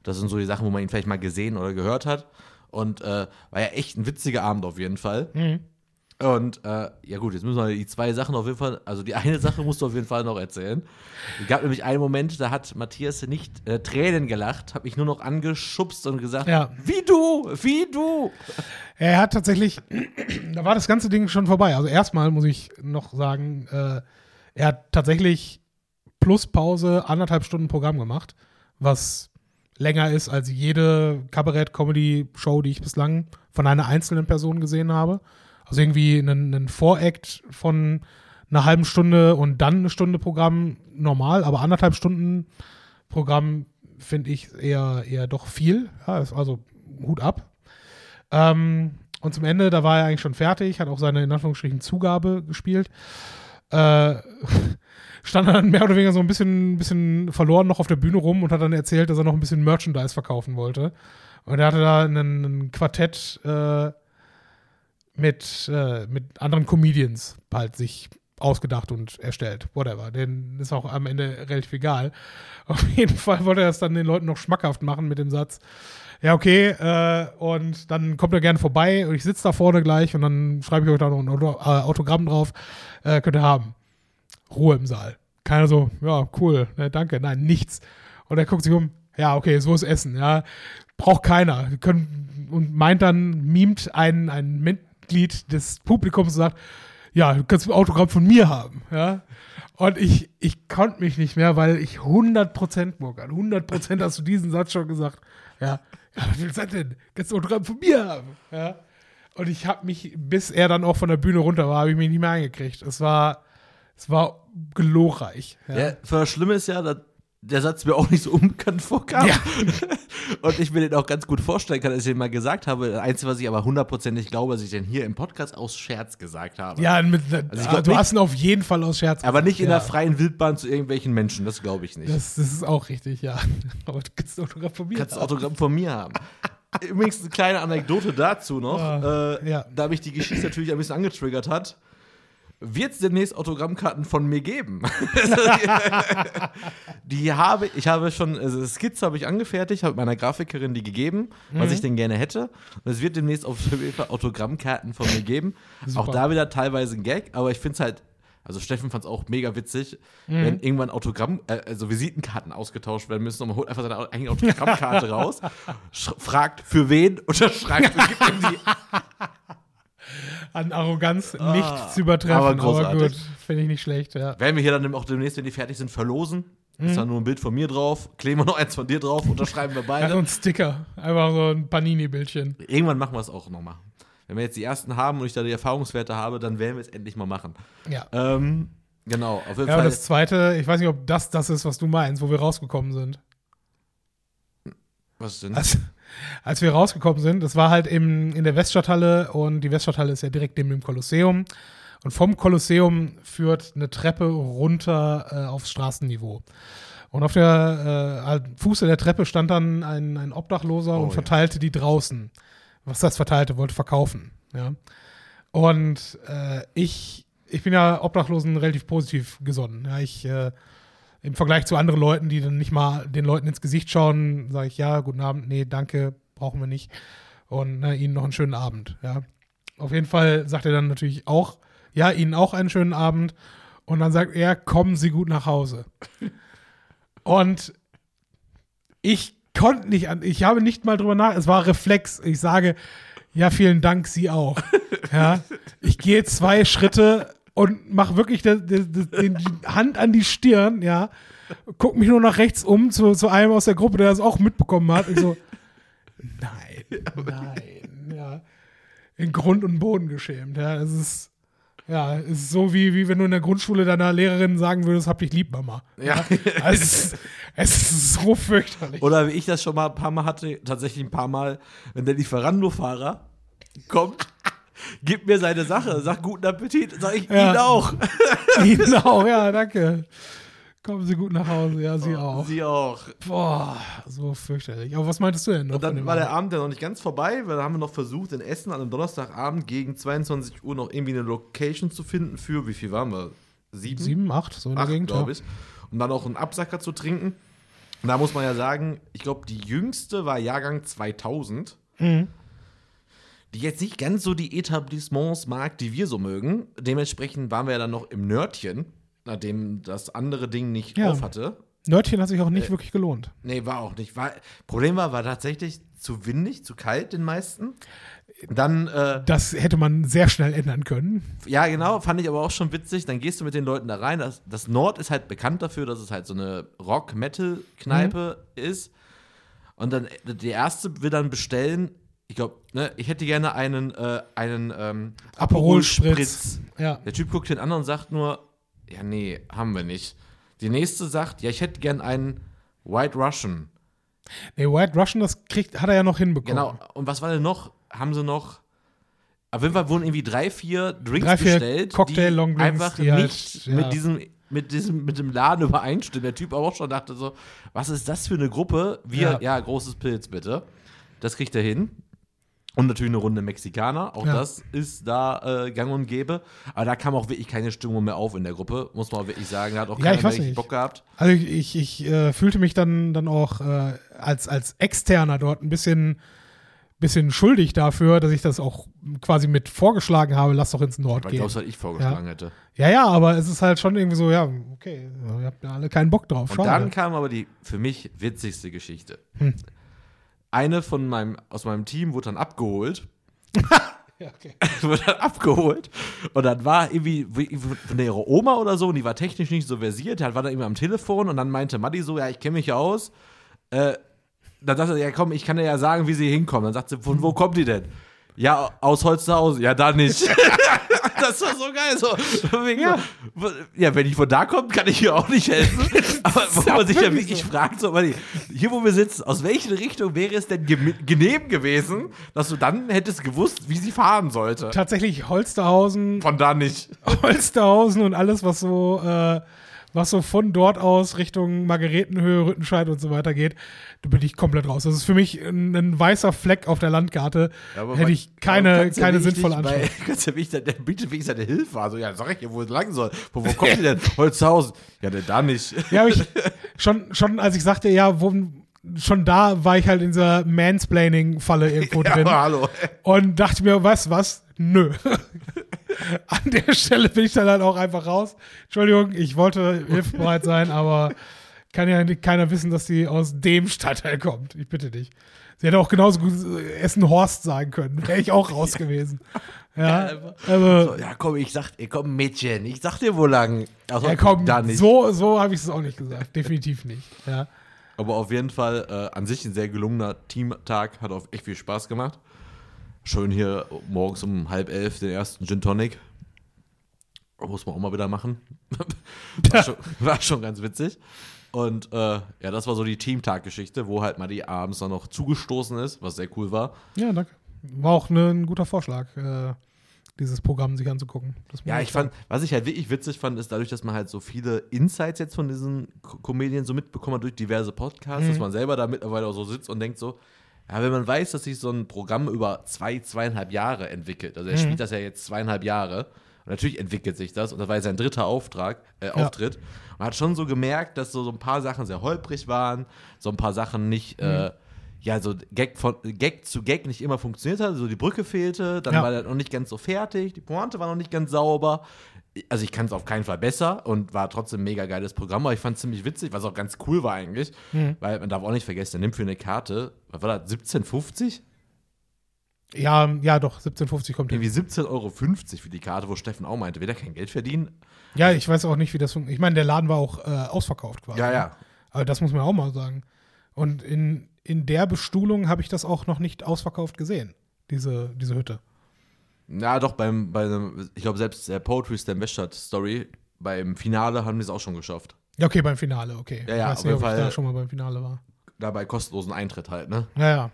Das sind so die Sachen, wo man ihn vielleicht mal gesehen oder gehört hat. Und äh, war ja echt ein witziger Abend auf jeden Fall. Mhm. Und äh, ja gut, jetzt müssen wir die zwei Sachen auf jeden Fall, also die eine Sache musst du auf jeden Fall noch erzählen. Es gab nämlich einen Moment, da hat Matthias nicht äh, Tränen gelacht, hat mich nur noch angeschubst und gesagt, Ja. wie du, wie du. Er hat tatsächlich, da war das ganze Ding schon vorbei. Also erstmal muss ich noch sagen, äh, er hat tatsächlich plus Pause anderthalb Stunden Programm gemacht, was länger ist als jede Kabarett-Comedy-Show, die ich bislang von einer einzelnen Person gesehen habe. Also irgendwie einen, einen von einer halben Stunde und dann eine Stunde Programm normal, aber anderthalb Stunden Programm finde ich eher, eher doch viel. Ja, also Hut ab. Ähm, und zum Ende, da war er eigentlich schon fertig, hat auch seine in Anführungsstrichen Zugabe gespielt. Äh, stand dann mehr oder weniger so ein bisschen, bisschen verloren noch auf der Bühne rum und hat dann erzählt, dass er noch ein bisschen Merchandise verkaufen wollte. Und er hatte da ein Quartett äh, mit, äh, mit anderen Comedians halt sich ausgedacht und erstellt. Whatever. Den ist auch am Ende relativ egal. Auf jeden Fall wollte er es dann den Leuten noch schmackhaft machen mit dem Satz. Ja, okay, äh, und dann kommt er gerne vorbei und ich sitze da vorne gleich und dann schreibe ich euch da noch ein äh, Autogramm drauf. Äh, könnt ihr haben. Ruhe im Saal. Keiner so, ja, cool, ne, danke, nein, nichts. Und er guckt sich um, ja, okay, so ist Essen, ja. Braucht keiner. Können, und meint dann, mimt ein, ein Mitglied des Publikums und sagt, ja, du kannst ein Autogramm von mir haben, ja. Und ich, ich konnte mich nicht mehr, weil ich 100% Morgan, 100% hast du diesen Satz schon gesagt. Ja, ja was willst du denn? Kannst du ein Autogramm von mir haben, ja. Und ich habe mich, bis er dann auch von der Bühne runter war, habe ich mich nicht mehr eingekriegt. Es war, es war glorreich. Ja. Ja, für das Schlimme ist ja, dass der Satz mir auch nicht so unbekannt vorkam. Ja. Und ich mir den auch ganz gut vorstellen kann, dass ich den mal gesagt habe. Das Einzige, was ich aber hundertprozentig glaube, dass ich den hier im Podcast aus Scherz gesagt habe. Ja, mit, Also ich glaub du nicht- hast ihn auf jeden Fall aus Scherz Aber gesagt, nicht in ja. der freien Wildbahn zu irgendwelchen Menschen, das glaube ich nicht. Das, das ist auch richtig, ja. Aber du kannst ein Autogramm von mir kannst haben. Autogramm von mir haben. Übrigens eine kleine Anekdote dazu noch, Ah, äh, ja. da mich die Geschichte natürlich ein bisschen angetriggert hat. Wird es demnächst Autogrammkarten von mir geben? die habe ich habe schon, also Skizze habe ich angefertigt, habe meiner Grafikerin die gegeben, Mhm. was ich denn gerne hätte. Und es wird demnächst auf jeden Fall Autogrammkarten von mir geben. Super. Auch da wieder teilweise ein Gag, aber ich finde es halt, also Steffen fand es auch mega witzig, Mhm. wenn irgendwann Autogramm, äh, also Visitenkarten ausgetauscht werden müssen und man holt einfach seine eigene Autogrammkarte raus, fragt für wen, unterschreibt und gibt ihm die. An Arroganz nicht zu übertreffen. aber Aber, gut, finde ich nicht schlecht, ja. Werden wir hier dann auch demnächst, wenn die fertig sind, verlosen. Ist dann nur ein Bild von mir drauf, kleben wir noch eins von dir drauf, unterschreiben wir Ja, so beide. ein Sticker. Einfach so ein Panini-Bildchen. Irgendwann machen wir es auch nochmal. Wenn wir jetzt die ersten haben und ich da die Erfahrungswerte habe, dann werden wir es endlich mal machen. Ja. Ähm, genau, auf jeden Ja, Fall. das zweite, ich weiß nicht, ob das das ist, was du meinst, wo wir rausgekommen sind. was denn? Als, als wir rausgekommen sind, das war halt im, in der Weststadthalle und die Weststadthalle ist ja direkt neben dem Kolosseum. Und vom Kolosseum führt eine Treppe runter äh, aufs Straßenniveau. Und auf der äh, halt Fuße der Treppe stand dann ein, ein Obdachloser Oh, und ja. verteilte die draußen. Was das verteilte, wollte verkaufen. Ja. Und äh, ich, ich bin ja Obdachlosen relativ positiv gesonnen. Ja, ich äh, im Vergleich zu anderen Leuten, die dann nicht mal den Leuten ins Gesicht schauen, sage ich ja, guten Abend, nee, danke, brauchen wir nicht. Und na, Ihnen noch einen schönen Abend. Ja. Auf jeden Fall sagt er dann natürlich auch, ja, Ihnen auch einen schönen Abend. Und dann sagt er, kommen Sie gut nach Hause. Und ich konnte nicht an, ich habe nicht mal drüber nach, es war Reflex. Ich sage, ja, vielen Dank, Sie auch. Ja, ich gehe zwei Schritte und mache wirklich die, die, die, die Hand an die Stirn, ja, guck mich nur nach rechts um zu, zu einem aus der Gruppe, der das auch mitbekommen hat. Ich so, nein, nein, ja, in Grund und Boden geschämt. Ja, es ist, ja, es ist so wie, wie wenn du in der Grundschule deiner Lehrerin sagen würdest, hab dich lieb, Mama. Ja. Also, es, ist, es ist so fürchterlich. Oder wie ich das schon mal ein paar Mal hatte, tatsächlich ein paar Mal, wenn der Lieferando-Fahrer kommt, gibt mir seine Sache, sagt guten Appetit, sag ich Ja. ihn auch. genau, ja, danke. Kommen Sie gut nach Hause, ja, Sie auch. Sie auch. Boah, so fürchterlich. Aber was meintest du denn noch? Und dann war der Abend? Ja noch nicht ganz vorbei, weil da haben wir noch versucht, in Essen an einem Donnerstagabend gegen 22 Uhr noch irgendwie eine Location zu finden für, wie viel waren wir? Sieben? Sieben, acht, so in der Acht, Gegend. glaube ich. Und dann auch einen Absacker zu trinken. Und da muss man ja sagen, ich glaube, die jüngste war Jahrgang 2000. Mhm. Die jetzt nicht ganz so die Etablissements mag, die wir so mögen. Dementsprechend waren wir ja dann noch im Nördchen, nachdem das andere Ding nicht Ja. auf hatte. Nördchen hat sich auch nicht Äh, wirklich gelohnt. Nee, war auch nicht. War, Problem war, war tatsächlich zu windig, zu kalt den meisten. Dann, äh, Das hätte man sehr schnell ändern können. ja, genau, fand ich aber auch schon witzig. Dann gehst du mit den Leuten da rein. Das, das Nord ist halt bekannt dafür, dass es halt so eine Rock-Metal-Kneipe ist. Und dann, die erste will dann bestellen, ich glaube, ne, ich hätte gerne einen, äh, einen ähm, Aperol Spritz. Ja. Der Typ guckt den an und sagt nur, ja, nee, haben wir nicht. Die nächste sagt, ja, ich hätte gern einen White Russian. Nee, White Russian, das kriegt, hat er ja noch hinbekommen. Genau. Und was war denn noch? Haben sie noch. Auf jeden Fall wurden irgendwie drei, vier Drinks Drei, vier bestellt, Cocktail, die Long Drinks, einfach die halt, nicht ja. mit diesem mit diesem mit dem Laden übereinstimmen. Der Typ auch schon dachte so, was ist das für eine Gruppe? Wir, Ja. ja, großes Pilz bitte. Das kriegt er hin. Und natürlich eine Runde Mexikaner. Auch Ja. das ist da äh, gang und gäbe. Aber da kam auch wirklich keine Stimmung mehr auf in der Gruppe. Muss man auch wirklich sagen. Da hat auch Ja, keiner ich mehr weiß richtig nicht. Bock gehabt. Also ich, ich, ich äh, fühlte mich dann, dann auch äh, als, als Externer dort ein bisschen, bisschen schuldig dafür, dass ich das auch quasi mit vorgeschlagen habe, lass doch ins Nord Weil gehen. du, was ich vorgeschlagen hätte. Ja, ja, aber es ist halt schon irgendwie so, ja, okay, ihr habt ja alle keinen Bock drauf. Und Schade. dann kam aber die für mich witzigste Geschichte. Eine von meinem, aus meinem Team wurde dann abgeholt. ja, okay. wurde dann abgeholt. Und dann war irgendwie wie- von ihrer Oma oder so, und die war technisch nicht so versiert, halt war da irgendwie am Telefon und dann meinte Matti so, ja, ich kenne mich ja aus. Äh, dann sagte er, ja komm, ich kann dir ja sagen, wie sie hinkommen. Dann sagt sie, von wo kommt die denn? Ja, aus Holzhausen. Ja, da nicht. das war so geil. So. Ja. So, ja, wenn ich von da komme, kann ich hier auch nicht helfen. Aber wo man sich ja wirklich so. fragt, so, hier wo wir sitzen, aus welchen Richtung wäre es denn genehm gewesen, dass du dann hättest gewusst, wie sie fahren sollte? Tatsächlich Holsterhausen, Von da nicht. Holsterhausen und alles, was so, äh, was so von dort aus Richtung Margaretenhöhe, Rüttenscheid und so weiter geht, da bin ich komplett raus. Das ist für mich ein, ein weißer Fleck auf der Landkarte. Hätte ich keine, keine sinnvolle Antwort. Kannst ja wirklich, der bietet wirklich seine Hilfe. Also, ja, sag ich dir, wo es lang soll. Wo, wo kommt die denn? Holzhausen. Ja, denn da nicht. Ja, ich, schon, schon als ich sagte, ja, wo, schon da war ich halt in dieser Mansplaining-Falle irgendwo Ja, drin. aber hallo. Und dachte mir, du was? Nö. An der Stelle bin ich dann halt auch einfach raus. Entschuldigung, ich wollte hilfsbereit sein, aber kann ja nicht, keiner wissen, dass sie aus dem Stadtteil kommt. Ich bitte dich. Sie hätte auch genauso gut Essen-Horst sagen können. Wäre ich auch raus gewesen. Ja, also, So, ja, komm, ich sag, komm, Mädchen, ich sag dir, wo lang. Also, ja, komm, da nicht. so, so habe ich es auch nicht gesagt. Definitiv nicht. Ja. Aber auf jeden Fall äh, an sich ein sehr gelungener Teamtag, hat auch echt viel Spaß gemacht. Schön hier morgens um halb elf den ersten Gin Tonic. Muss man auch mal wieder machen. war, schon, war schon ganz witzig. Und äh, ja, das war so die Teamtag-Geschichte, wo halt Madi abends dann noch zugestoßen ist, was sehr cool war. ja, danke. War auch ne, ein guter Vorschlag, äh, dieses Programm sich anzugucken. Ja, ich fand, was ich halt wirklich witzig fand, ist dadurch, dass man halt so viele Insights jetzt von diesen Comedien so mitbekommen hat durch diverse Podcasts, Mhm. dass man selber da mittlerweile auch so sitzt und denkt so, ja, wenn man weiß, dass sich so ein Programm über zwei, zweieinhalb Jahre entwickelt, also er Mhm. spielt das ja jetzt zweieinhalb Jahre, und natürlich entwickelt sich das, und das war jetzt sein dritter Auftrag, äh, Auftritt, man hat schon so gemerkt, dass so, so ein paar Sachen sehr holprig waren, so ein paar Sachen nicht, Mhm. äh, ja, so Gag, von, Gag zu Gag nicht immer funktioniert hat, so die Brücke fehlte, dann Ja. war der noch nicht ganz so fertig, die Pointe war noch nicht ganz sauber. Also ich kann es auf keinen Fall besser und war trotzdem ein mega geiles Programm, aber ich fand es ziemlich witzig, was auch ganz cool war eigentlich, Mhm. weil man darf auch nicht vergessen, der nimmt für eine Karte, was war das, 17,50? Ja, ja, doch, 1750 kommt. Irgendwie 17,50 Euro für die Karte, wo Steffen auch meinte, will er kein Geld verdienen? Ja, ich weiß auch nicht, wie das funktioniert. Ich meine, der Laden war auch äh, ausverkauft quasi. Ja, ja. Aber das muss man auch mal sagen. Und in, in der Bestuhlung habe ich das auch noch nicht ausverkauft gesehen, diese, diese Hütte. Ja, doch, beim, bei einem, ich glaube selbst der Poetry Slam Weststadt Story, beim Finale haben die es auch schon geschafft. Ja, okay, beim Finale, okay. Ja, ja, ich weiß auf nicht, jeden ob ich Fall. da schon mal beim Finale war. Dabei kostenlosen Eintritt halt, ne? Ja, ja.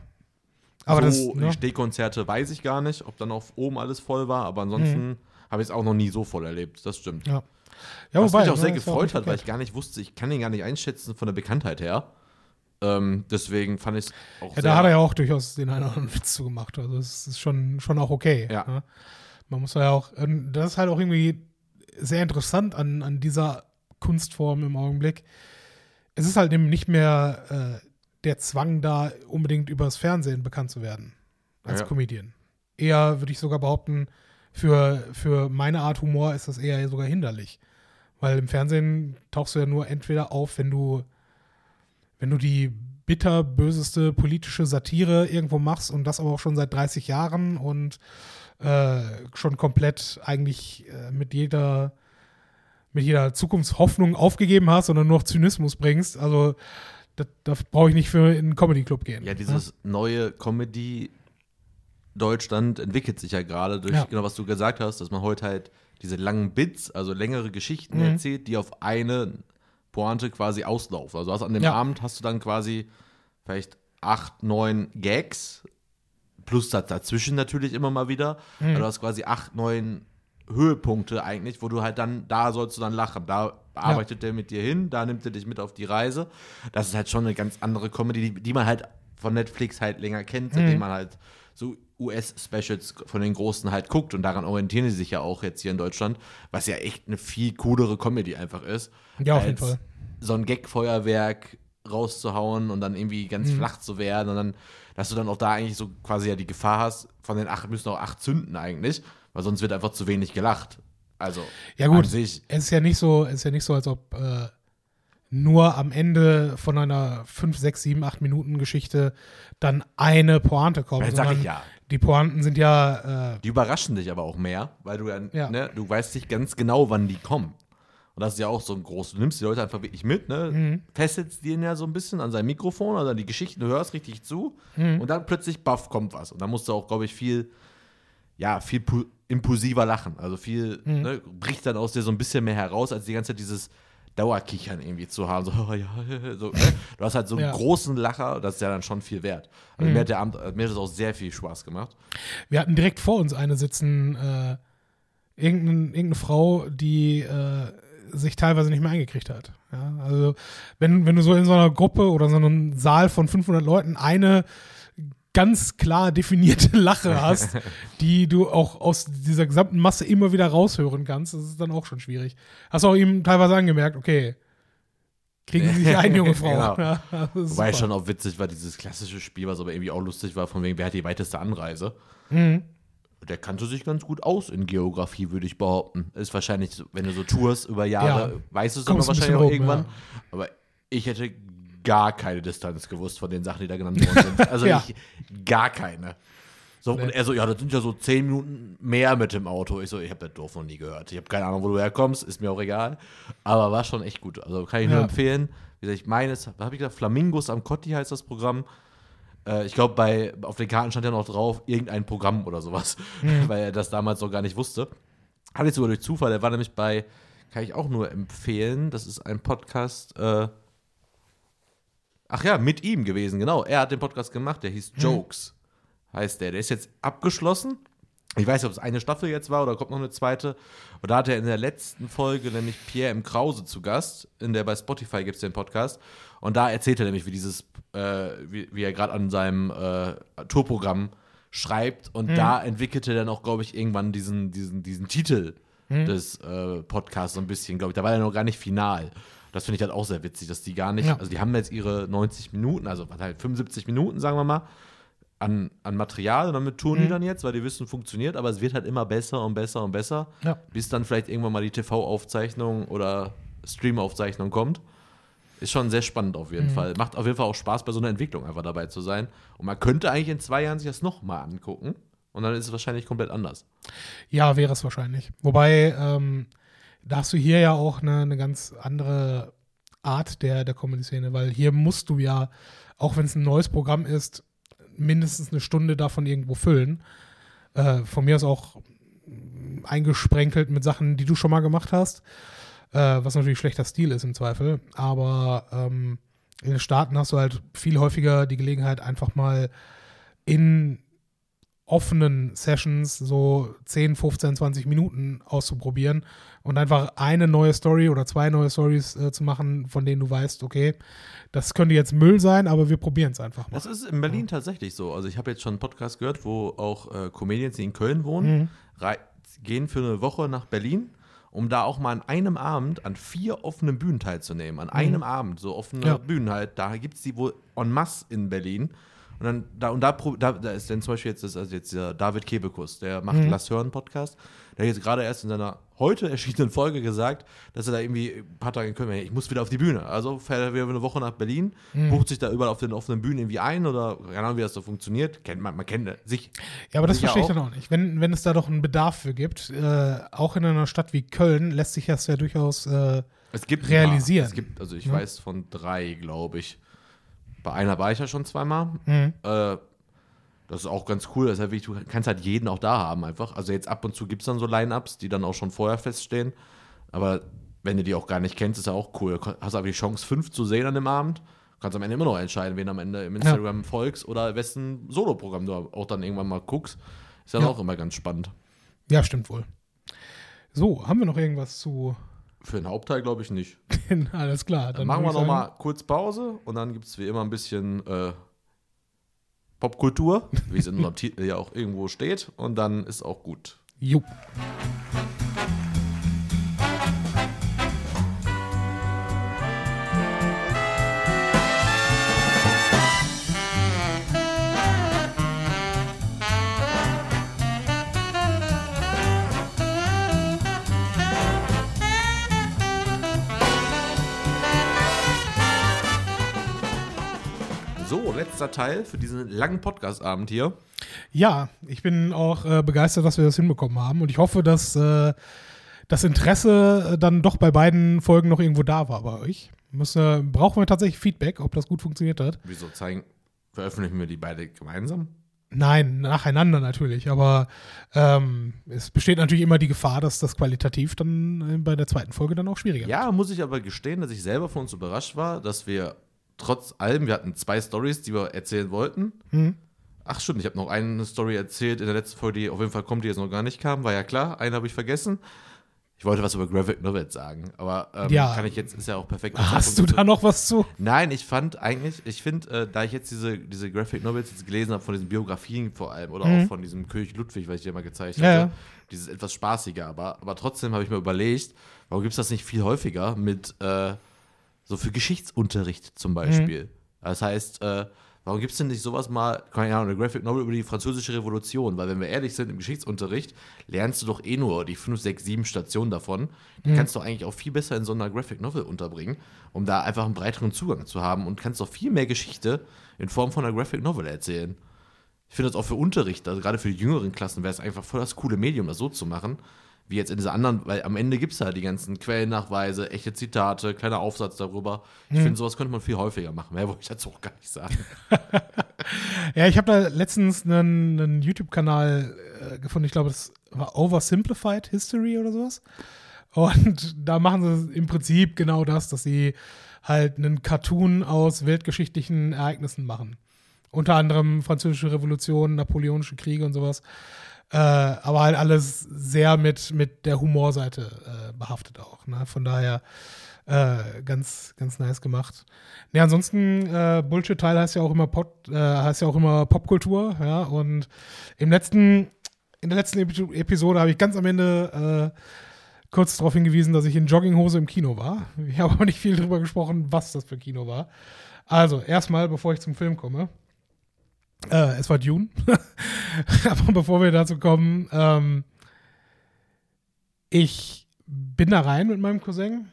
Aber so, das, ne? die Stehkonzerte weiß ich gar nicht, ob dann auf oben alles voll war, aber ansonsten habe ich es auch noch nie so voll erlebt. Das stimmt. ja. Ja, Was mich auch ne, sehr ja gefreut nicht hat, weil ich gar nicht wusste, ich kann ihn gar nicht einschätzen von der Bekanntheit her. Ähm, deswegen fand ich es auch Ja, da hat er ja auch durchaus den einen oder anderen Witz zu gemacht. Also es ist schon, schon auch okay. Ja. Ne? Man muss ja auch, ähm, das ist halt auch irgendwie sehr interessant an, an dieser Kunstform im Augenblick. Es ist halt eben nicht mehr äh, der Zwang da, unbedingt übers Fernsehen bekannt zu werden als Ja. Comedian. Eher würde ich sogar behaupten, für, für meine Art Humor ist das eher sogar hinderlich. Weil im Fernsehen tauchst du ja nur entweder auf, wenn du, wenn du die bitterböseste politische Satire irgendwo machst und das aber auch schon seit 30 Jahren und äh, schon komplett eigentlich äh, mit jeder mit jeder Zukunftshoffnung aufgegeben hast, sondern nur noch Zynismus bringst. Also Da, da brauche ich nicht für in einen Comedy-Club gehen. Ja, dieses neue Comedy Deutschland entwickelt sich ja gerade durch Ja. genau was du gesagt hast, dass man heute halt diese langen Bits, also längere Geschichten Mhm. erzählt, die auf eine Pointe quasi auslaufen. Also hast an dem Ja. Abend hast du dann quasi vielleicht acht, neun Gags plus da- dazwischen natürlich immer mal wieder. Mhm. Also du hast quasi acht, neun Höhepunkte eigentlich, wo du halt dann, da sollst du dann lachen. Da arbeitet der mit dir hin, da nimmt er dich mit auf die Reise. Das ist halt schon eine ganz andere Comedy, die, die man halt von Netflix halt länger kennt, Mhm. seitdem man halt so US-Specials von den Großen halt guckt und daran orientieren sie sich ja auch jetzt hier in Deutschland, was ja echt eine viel coolere Comedy einfach ist. Ja, auf jeden Fall. So ein Gag-Feuerwerk rauszuhauen und dann irgendwie ganz Mhm. flach zu werden und dann, dass du dann auch da eigentlich so quasi ja die Gefahr hast, von den acht müssen auch acht zünden eigentlich, weil sonst wird einfach zu wenig gelacht. Also, Ja, gut. Es ist ja nicht so, es ist ja nicht so, als ob äh, nur am Ende von einer 5, 6, 7, 8 Minuten Geschichte dann eine Pointe kommt. Das sag ich ja. Die Pointen sind ja, äh, Die überraschen dich aber auch mehr, weil du ja, Ja. Ne, du weißt nicht ganz genau, wann die kommen. Und das ist ja auch so ein groß. Du nimmst die Leute einfach wirklich mit, ne? Mhm. Fesselst den ja so ein bisschen an sein Mikrofon oder an die Geschichten, du hörst richtig zu Mhm. und dann plötzlich, baff, kommt was. Und dann musst du auch, glaube ich, viel, ja, viel pu- impulsiver lachen. Also viel, Mhm. ne, bricht dann aus dir so ein bisschen mehr heraus, als die ganze Zeit dieses Dauerkichern irgendwie zu haben. So, oh, ja, so, ne? Du hast halt so einen Ja. großen Lacher, das ist ja dann schon viel wert. Also mir, hat der Abend, mir hat das auch sehr viel Spaß gemacht. wir hatten direkt vor uns eine sitzen, äh, irgendeine, irgendeine Frau, die äh, sich teilweise nicht mehr eingekriegt hat. Ja, also wenn, wenn du so in so einer Gruppe oder so einem Saal von 500 Leuten eine ganz klar definierte Lache hast, die du auch aus dieser gesamten Masse immer wieder raushören kannst, das ist dann auch schon schwierig. Hast auch ihm teilweise angemerkt, okay, kriegen Sie sich ein, junge Frau. Genau. Ja, Wobei super. schon auch witzig war, dieses klassische Spiel, was aber irgendwie auch lustig war, von wegen, wer hat die weiteste Anreise. Mhm. Der kannte sich ganz gut aus in Geografie, würde ich behaupten. Ist wahrscheinlich, wenn du so tourst über Jahre, Ja. weißt du es dann wahrscheinlich auch irgendwann. ja. Aber ich hätte gar keine Distanz gewusst von den Sachen, die da genannt worden sind. Also Ja. ich, gar keine. So, Nee. Und er so, ja, das sind ja so zehn Minuten mehr mit dem Auto. Ich so, ich habe das Dorf noch nie gehört. Ich habe keine Ahnung, wo du herkommst, ist mir auch egal. Aber war schon echt gut. Also kann ich nur Ja. empfehlen. Wie gesagt, ich meine, es- was habe ich gesagt? Flamingos am Kotti heißt das Programm. Äh, ich glaube, bei auf den Karten stand ja noch drauf, irgendein Programm oder sowas, weil er das damals noch gar nicht wusste. Hatte ich sogar durch Zufall. Der war nämlich bei, kann ich auch nur empfehlen, das ist ein Podcast, äh, ach ja, mit ihm gewesen, genau. Er hat den Podcast gemacht, der hieß Jokes, heißt der. Der ist jetzt abgeschlossen. Ich weiß nicht, ob es eine Staffel jetzt war oder kommt noch eine zweite. Und da hat er in der letzten Folge nämlich Pierre M. Krause zu Gast. In der bei Spotify gibt es den Podcast. Und da erzählt er nämlich, wie dieses, äh, wie, wie er gerade an seinem äh, Tourprogramm schreibt. Und da entwickelte er dann auch, glaube ich, irgendwann diesen, diesen, diesen Titel des äh, Podcasts so ein bisschen, glaube ich. Da war er noch gar nicht final. Das finde ich halt auch sehr witzig, dass die gar nicht, Ja. also die haben jetzt ihre 90 Minuten, also halt 75 Minuten, sagen wir mal, an, an Material und damit tun die dann jetzt, weil die wissen, funktioniert, aber es wird halt immer besser und besser und besser, Ja. bis dann vielleicht irgendwann mal die TV-Aufzeichnung oder Stream-Aufzeichnung kommt. Ist schon sehr spannend auf jeden Fall. Macht auf jeden Fall auch Spaß, bei so einer Entwicklung einfach dabei zu sein. Und man könnte eigentlich in zwei Jahren sich das nochmal angucken. Und dann ist es wahrscheinlich komplett anders. Ja, wäre es wahrscheinlich. Wobei, ähm, da hast du hier ja auch eine, eine ganz andere Art der, der Comedy-Szene, weil hier musst du ja, auch wenn es ein neues Programm ist, mindestens eine Stunde davon irgendwo füllen. Äh, von mir aus auch eingesprenkelt mit Sachen, die du schon mal gemacht hast, äh, was natürlich schlechter Stil ist im Zweifel. Aber ähm, in den Staaten hast du halt viel häufiger die Gelegenheit, einfach mal in offenen Sessions so 10, 15, 20 Minuten auszuprobieren und einfach eine neue Story oder zwei neue Stories äh, zu machen, von denen du weißt, okay, das könnte jetzt Müll sein, aber wir probieren es einfach mal. Das ist in Berlin tatsächlich so. Also ich habe jetzt schon einen Podcast gehört, wo auch äh, Comedians, die in Köln wohnen, rei- gehen für eine Woche nach Berlin, um da auch mal an einem Abend an vier offenen Bühnen teilzunehmen. An einem Abend, so offene Ja. Bühnen halt. Da gibt es die wohl en masse in Berlin. Und dann, da, und da, da, da ist dann zum Beispiel jetzt, das, also jetzt der David Kebekus, der macht Mhm. Lass hören Podcast. Der hat jetzt gerade erst in seiner heute erschienenen Folge gesagt, dass er da irgendwie ein paar Tage in Köln, ich muss wieder auf die Bühne. Also fährt er wieder eine Woche nach Berlin, Mhm. bucht sich da überall auf den offenen Bühnen irgendwie ein oder keine Ahnung, wie das so funktioniert. Kennt man, man kennt sich. Ja, aber das verstehe ich auch. dann auch nicht. Wenn, wenn es da doch einen Bedarf für gibt, äh, auch in einer Stadt wie Köln, lässt sich das ja durchaus äh, Es gibt realisieren. Paar. Es gibt, also ich Ja. weiß von drei, glaube ich. Bei einer war ich ja schon zweimal. Mhm. Äh, das ist auch ganz cool. Das ist halt wirklich, du kannst halt jeden auch da haben einfach. Also jetzt ab und zu gibt es dann so Line-Ups, die dann auch schon vorher feststehen. Aber wenn du die auch gar nicht kennst, ist ja auch cool. Du hast aber die Chance, fünf zu sehen an dem Abend. Du kannst am Ende immer noch entscheiden, wen am Ende im Instagram folgst oder wessen Soloprogramm du auch dann irgendwann mal guckst. Ist dann Ja. auch immer ganz spannend. Ja, stimmt wohl. So, haben wir noch irgendwas zu. Für den Hauptteil glaube ich nicht. Alles klar. Dann, machen wir würd ich noch sagen- mal kurz Pause und dann gibt es wie immer ein bisschen äh, Popkultur, wie es in unserem Titel ja auch irgendwo steht. Und dann ist auch gut. Jo. Letzter Teil für diesen langen Podcast-Abend hier. Ja, ich bin auch äh, begeistert, dass wir das hinbekommen haben und ich hoffe, dass äh, das Interesse äh, dann doch bei beiden Folgen noch irgendwo da war bei euch. Müssen, brauchen wir tatsächlich Feedback, ob das gut funktioniert hat. Wieso zeigen, veröffentlichen wir die beide gemeinsam? Nein, nacheinander natürlich, aber ähm, es besteht natürlich immer die Gefahr, dass das qualitativ dann äh, bei der zweiten Folge dann auch schwieriger Ja, muss ich aber gestehen, dass ich selber von uns überrascht war, dass wir trotz allem, wir hatten zwei Stories, die wir erzählen wollten. Mhm. Ach stimmt, ich habe noch eine Story erzählt in der letzten Folge, die auf jeden Fall kommt, die jetzt noch gar nicht kam. War ja klar, eine habe ich vergessen. Ich wollte was über Graphic Novels sagen, aber ähm, Ja. kann ich jetzt, ist ja auch perfekt. Hast du da noch was zu? Nein, ich fand eigentlich, ich finde, äh, da ich jetzt diese, diese Graphic Novels jetzt gelesen habe, von diesen Biografien vor allem, oder Mhm. auch von diesem König Ludwig, was ich dir mal gezeigt Ja, hatte, ja. dieses etwas spaßige, aber, aber trotzdem habe ich mir überlegt, warum gibt es das nicht viel häufiger mit, äh, so für Geschichtsunterricht zum Beispiel? Das heißt, äh, warum gibt es denn nicht sowas mal, keine Ahnung, eine Graphic Novel über die französische Revolution? Weil, wenn wir ehrlich sind, im Geschichtsunterricht lernst du doch eh nur die 5, 6, 7 Stationen davon. Die kannst du eigentlich auch viel besser in so einer Graphic Novel unterbringen, um da einfach einen breiteren Zugang zu haben und kannst doch viel mehr Geschichte in Form von einer Graphic Novel erzählen. Ich finde das auch für Unterricht, also gerade für die jüngeren Klassen wäre es einfach voll das coole Medium, das so zu machen, wie jetzt in dieser anderen, weil am Ende gibt es halt die ganzen Quellennachweise, echte Zitate, kleiner Aufsatz darüber. Ich finde, sowas könnte man viel häufiger machen. Mehr wollte ich dazu auch gar nicht sagen. Ja, ich habe da letztens einen, einen YouTube-Kanal äh, gefunden, ich glaube, das war Oversimplified History oder sowas. Und da machen sie im Prinzip genau das, dass sie halt einen Cartoon aus weltgeschichtlichen Ereignissen machen. Unter anderem Französische Revolution, Napoleonische Kriege und sowas. Äh, aber halt alles sehr mit, mit der Humorseite äh, behaftet auch. Ne? Von daher äh, ganz, ganz nice gemacht. Ne, ansonsten, äh, Bullshit-Teil heißt ja auch immer Pop, äh, heißt ja auch immer Popkultur, ja. Und im letzten, in der letzten Epi Episode habe ich ganz am Ende äh, kurz darauf hingewiesen, dass ich in Jogginghose im Kino war. Ich habe aber nicht viel drüber gesprochen, was das für Kino war. Also, erstmal, bevor ich zum Film komme. Äh, es war Dune. aber bevor wir dazu kommen, ähm, ich bin da rein mit meinem Cousin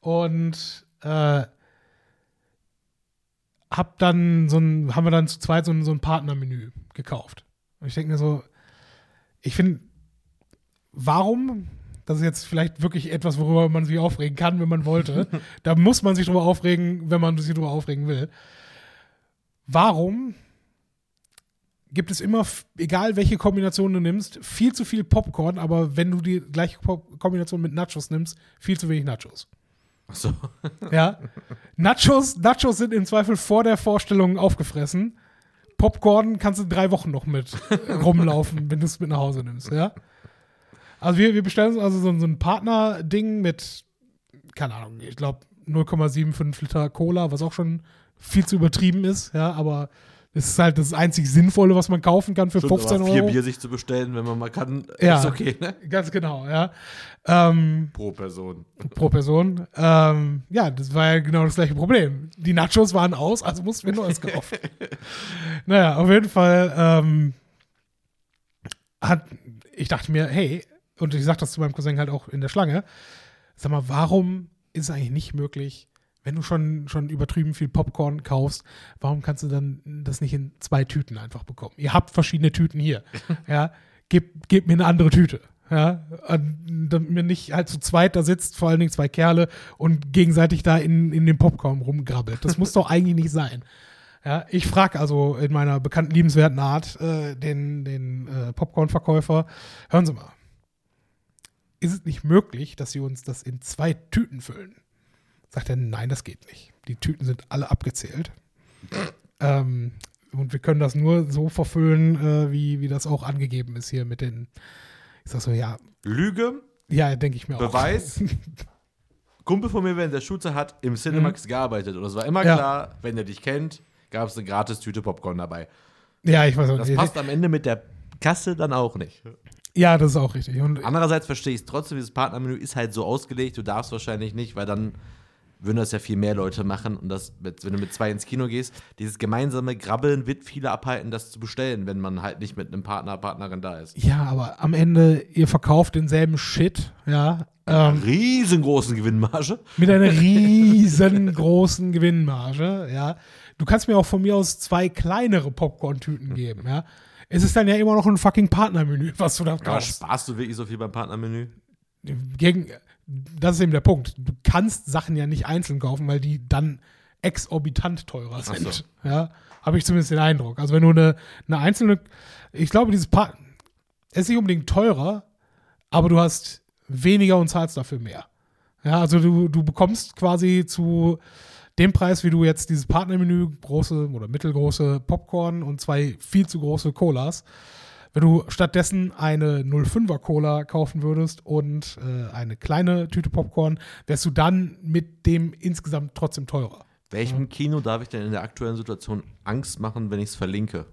und äh, hab dann so ein, haben wir dann zu zweit so ein, so ein Partnermenü gekauft. Und ich denke mir so, ich finde, warum, das ist jetzt vielleicht wirklich etwas, worüber man sich aufregen kann, wenn man wollte. da muss man sich drüber aufregen, wenn man sich drüber aufregen will. Warum gibt es immer, egal welche Kombination du nimmst, viel zu viel Popcorn, aber wenn du die gleiche Pop Kombination mit Nachos nimmst, viel zu wenig Nachos. Achso. Ja. Nachos, Nachos sind im Zweifel vor der Vorstellung aufgefressen. Popcorn kannst du drei Wochen noch mit rumlaufen, wenn du es mit nach Hause nimmst, ja. Also wir, wir bestellen uns also so, ein- so ein Partner-Ding mit, keine Ahnung, ich glaube 0,75 Liter Cola, was auch schon viel zu übertrieben ist, ja, aber es ist halt das einzig Sinnvolle, was man kaufen kann für Stimmt, 15 aber vier Euro. Bier sich zu bestellen, wenn man mal kann, Ja. ist okay, ne? Ganz genau, ja. Ähm, Pro Person. pro Person. Ähm, ja, das war ja genau das gleiche Problem. Die Nachos waren aus, also mussten wir Neues kaufen. naja, auf jeden Fall ähm, hat, ich dachte mir, hey, und ich sag das zu meinem Cousin halt auch in der Schlange, sag mal, warum ist es eigentlich nicht möglich, wenn du schon, schon übertrieben viel Popcorn kaufst, warum kannst du dann das nicht in zwei Tüten einfach bekommen? Ihr habt verschiedene Tüten hier. ja, gebt, gebt mir eine andere Tüte. Ja, damit mir nicht halt zu zweit da sitzt, vor allen Dingen zwei Kerle und gegenseitig da in, in den Popcorn rumgrabbelt. Das muss doch eigentlich nicht sein. Ja, ich frage also in meiner bekannten liebenswerten Art äh, den, den äh, Popcorn-Verkäufer, hören Sie mal, ist es nicht möglich, dass Sie uns das in zwei Tüten füllen? Sagt er, nein, das geht nicht. Die Tüten sind alle abgezählt. ähm, und wir können das nur so verfüllen, äh, wie, wie das auch angegeben ist hier mit den. Ich sag so, ja, Lüge, ja, denke ich mir Beweis. Kumpel von mir während der Schulzeit hat im Cinemax gearbeitet und es war immer Mhm. Ja. klar, wenn er dich kennt, gab es eine gratis Tüte Popcorn dabei. auch. Ja, ich weiß auch Das nicht. passt am Ende mit der Kasse dann auch nicht. Ja, das ist auch richtig. Und Andererseits verstehe ich es trotzdem, dieses Partnermenü ist halt so ausgelegt, du darfst wahrscheinlich nicht, weil dann würden das ja viel mehr Leute machen und das, mit, wenn du mit zwei ins Kino gehst, dieses gemeinsame Grabbeln wird viele abhalten, das zu bestellen, wenn man halt nicht mit einem Partner, Partnerin da ist. ja, aber am Ende, ihr verkauft denselben Shit, ja, ähm, Riesengroßen Gewinnmarge. mit einer riesengroßen Gewinnmarge, ja. Du kannst mir auch von mir aus zwei kleinere Popcorn-Tüten geben, ja. Es ist dann ja immer noch ein fucking Partnermenü, was du da Aber kaufst. sparst du wirklich so viel beim Partnermenü? Gegen, das ist eben der Punkt. Du kannst Sachen ja nicht einzeln kaufen, weil die dann exorbitant teurer sind. so. Ja, habe ich zumindest den Eindruck. Also wenn du eine, eine einzelne, ich glaube, dieses es ist nicht unbedingt teurer, aber du hast weniger und zahlst dafür mehr. Ja, also du, du bekommst quasi zu dem Preis, wie du jetzt dieses Partnermenü, große oder mittelgroße Popcorn und zwei viel zu große Colas, wenn du stattdessen eine 05er Cola kaufen würdest und äh, eine kleine Tüte Popcorn, wärst du dann mit dem insgesamt trotzdem teurer. Welchem Kino darf ich denn in der aktuellen Situation Angst machen, wenn ich es verlinke?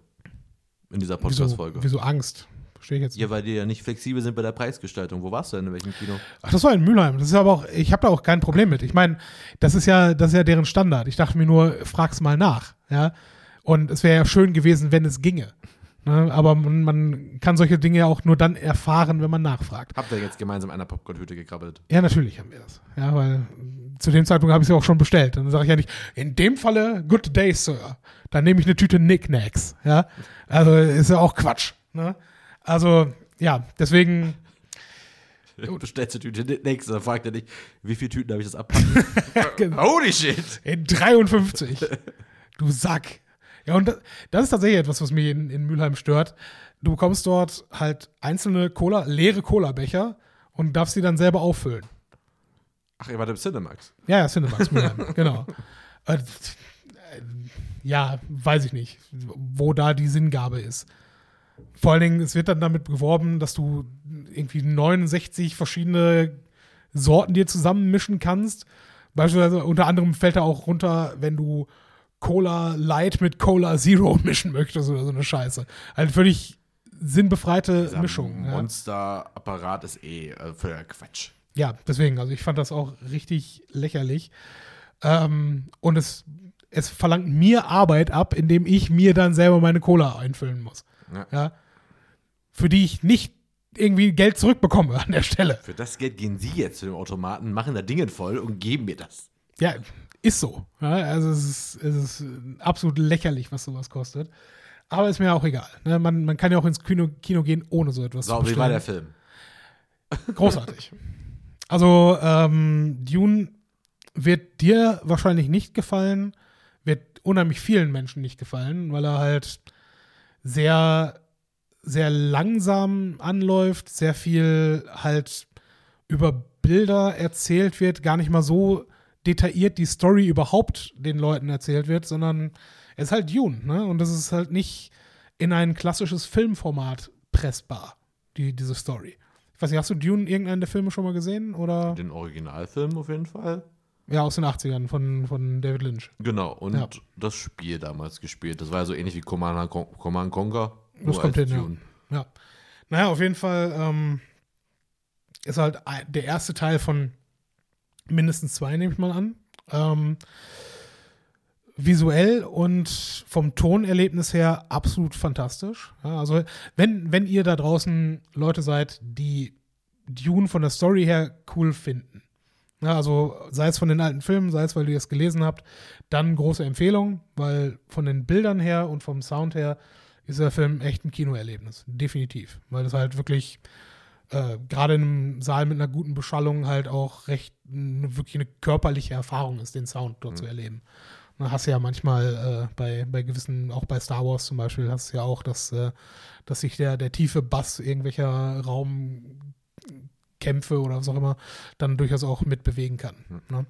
In dieser Wieso, Podcast-Folge. wieso Angst? Verstehe ich jetzt nicht. Ja, weil die ja nicht flexibel sind bei der Preisgestaltung. Wo warst du denn? In welchem Kino? Ach, das war in Mülheim. Das ist aber auch, ich habe da auch kein Problem mit. Ich meine, das ist ja, das ist ja deren Standard. Ich dachte mir nur, frag's mal nach, ja. Und es wäre ja schön gewesen, wenn es ginge. Ne? Aber man, man kann solche Dinge ja auch nur dann erfahren, wenn man nachfragt. Habt ihr jetzt gemeinsam einer Popcorn-Tüte gekrabbelt? Ja, natürlich haben wir das. Ja, weil zu dem Zeitpunkt habe ich es ja auch schon bestellt. Dann sage ich ja nicht, in dem Falle, good day, Sir. Dann nehme ich eine Tüte Knickknacks. Ja, also ist ja auch Quatsch. Ne? Also, ja, deswegen, Du bestellst die Tüte nächste, dann fragt er dich, wie viele Tüten darf ich das abpacken? Genau. Holy shit! in 53. du Sack. Ja, und das, das ist tatsächlich etwas, was mich in, in Mülheim stört. Du bekommst dort halt einzelne Cola, leere Cola-Becher und darfst sie dann selber auffüllen. Ach, ihr wart im Cinemax. Ja, ja, Cinemax Mülheim, genau. Äh, ja, weiß ich nicht, wo da die Sinngabe ist. Vor allen Dingen, es wird dann damit geworben, dass du irgendwie 69 verschiedene Sorten dir zusammenmischen kannst. Beispielsweise unter anderem fällt da auch runter, wenn du Cola Light mit Cola Zero mischen möchtest oder so eine Scheiße. Halt völlig sinnbefreite Dieser Mischung. Ja. Monster-Apparat ist eh äh, Quatsch. Ja, deswegen, also ich fand das auch richtig lächerlich. Ähm, und es, es verlangt mir Arbeit ab, indem ich mir dann selber meine Cola einfüllen muss. Ja. Ja. Für die ich nicht irgendwie Geld zurückbekomme an der Stelle. Für das Geld gehen sie jetzt zu dem Automaten, machen da Dinge voll und geben mir das. Ja, ist so. Ja, also es ist, es ist absolut lächerlich, was sowas kostet. Aber ist mir auch egal. Ne? Man, man kann ja auch ins Kino, Kino gehen, ohne so etwas So, zu wie war bestellen. der Film? Großartig. Also, ähm, Dune wird dir wahrscheinlich nicht gefallen, wird unheimlich vielen Menschen nicht gefallen, weil er halt sehr, sehr langsam anläuft, sehr viel halt über Bilder erzählt wird, gar nicht mal so detailliert die Story überhaupt den Leuten erzählt wird, sondern es ist halt Dune, ne? Und das ist halt nicht in ein klassisches Filmformat pressbar, die, diese Story. Ich weiß nicht, hast du Dune irgendeinen der Filme schon mal gesehen? Oder? Den Originalfilm auf jeden Fall. Ja, aus den 80ern von, von David Lynch. Genau, und Ja. das Spiel damals gespielt. Das war ja so ähnlich wie Command, Command Conquer. Das kommt hin, ja. Dune. Ja. Naja, auf jeden Fall ähm, ist halt der erste Teil von mindestens zwei, nehme ich mal an. Ähm, visuell und vom Tonerlebnis her absolut fantastisch. Ja, also, wenn, wenn ihr da draußen Leute seid, die Dune von der Story her cool finden, ja, also sei es von den alten Filmen, sei es, weil ihr es gelesen habt, dann große Empfehlung, weil von den Bildern her und vom Sound her ist der Film echt ein Kinoerlebnis. Definitiv. Weil das halt wirklich äh, gerade in einem Saal mit einer guten Beschallung halt auch recht eine, wirklich eine körperliche Erfahrung ist, den Sound dort zu erleben. Da hast du ja manchmal äh, bei, bei gewissen, auch bei Star Wars zum Beispiel, hast du ja auch, dass, äh, dass sich der, der tiefe Bass irgendwelcher Raumkämpfe oder was auch immer dann durchaus auch mitbewegen kann. Hm. Ne?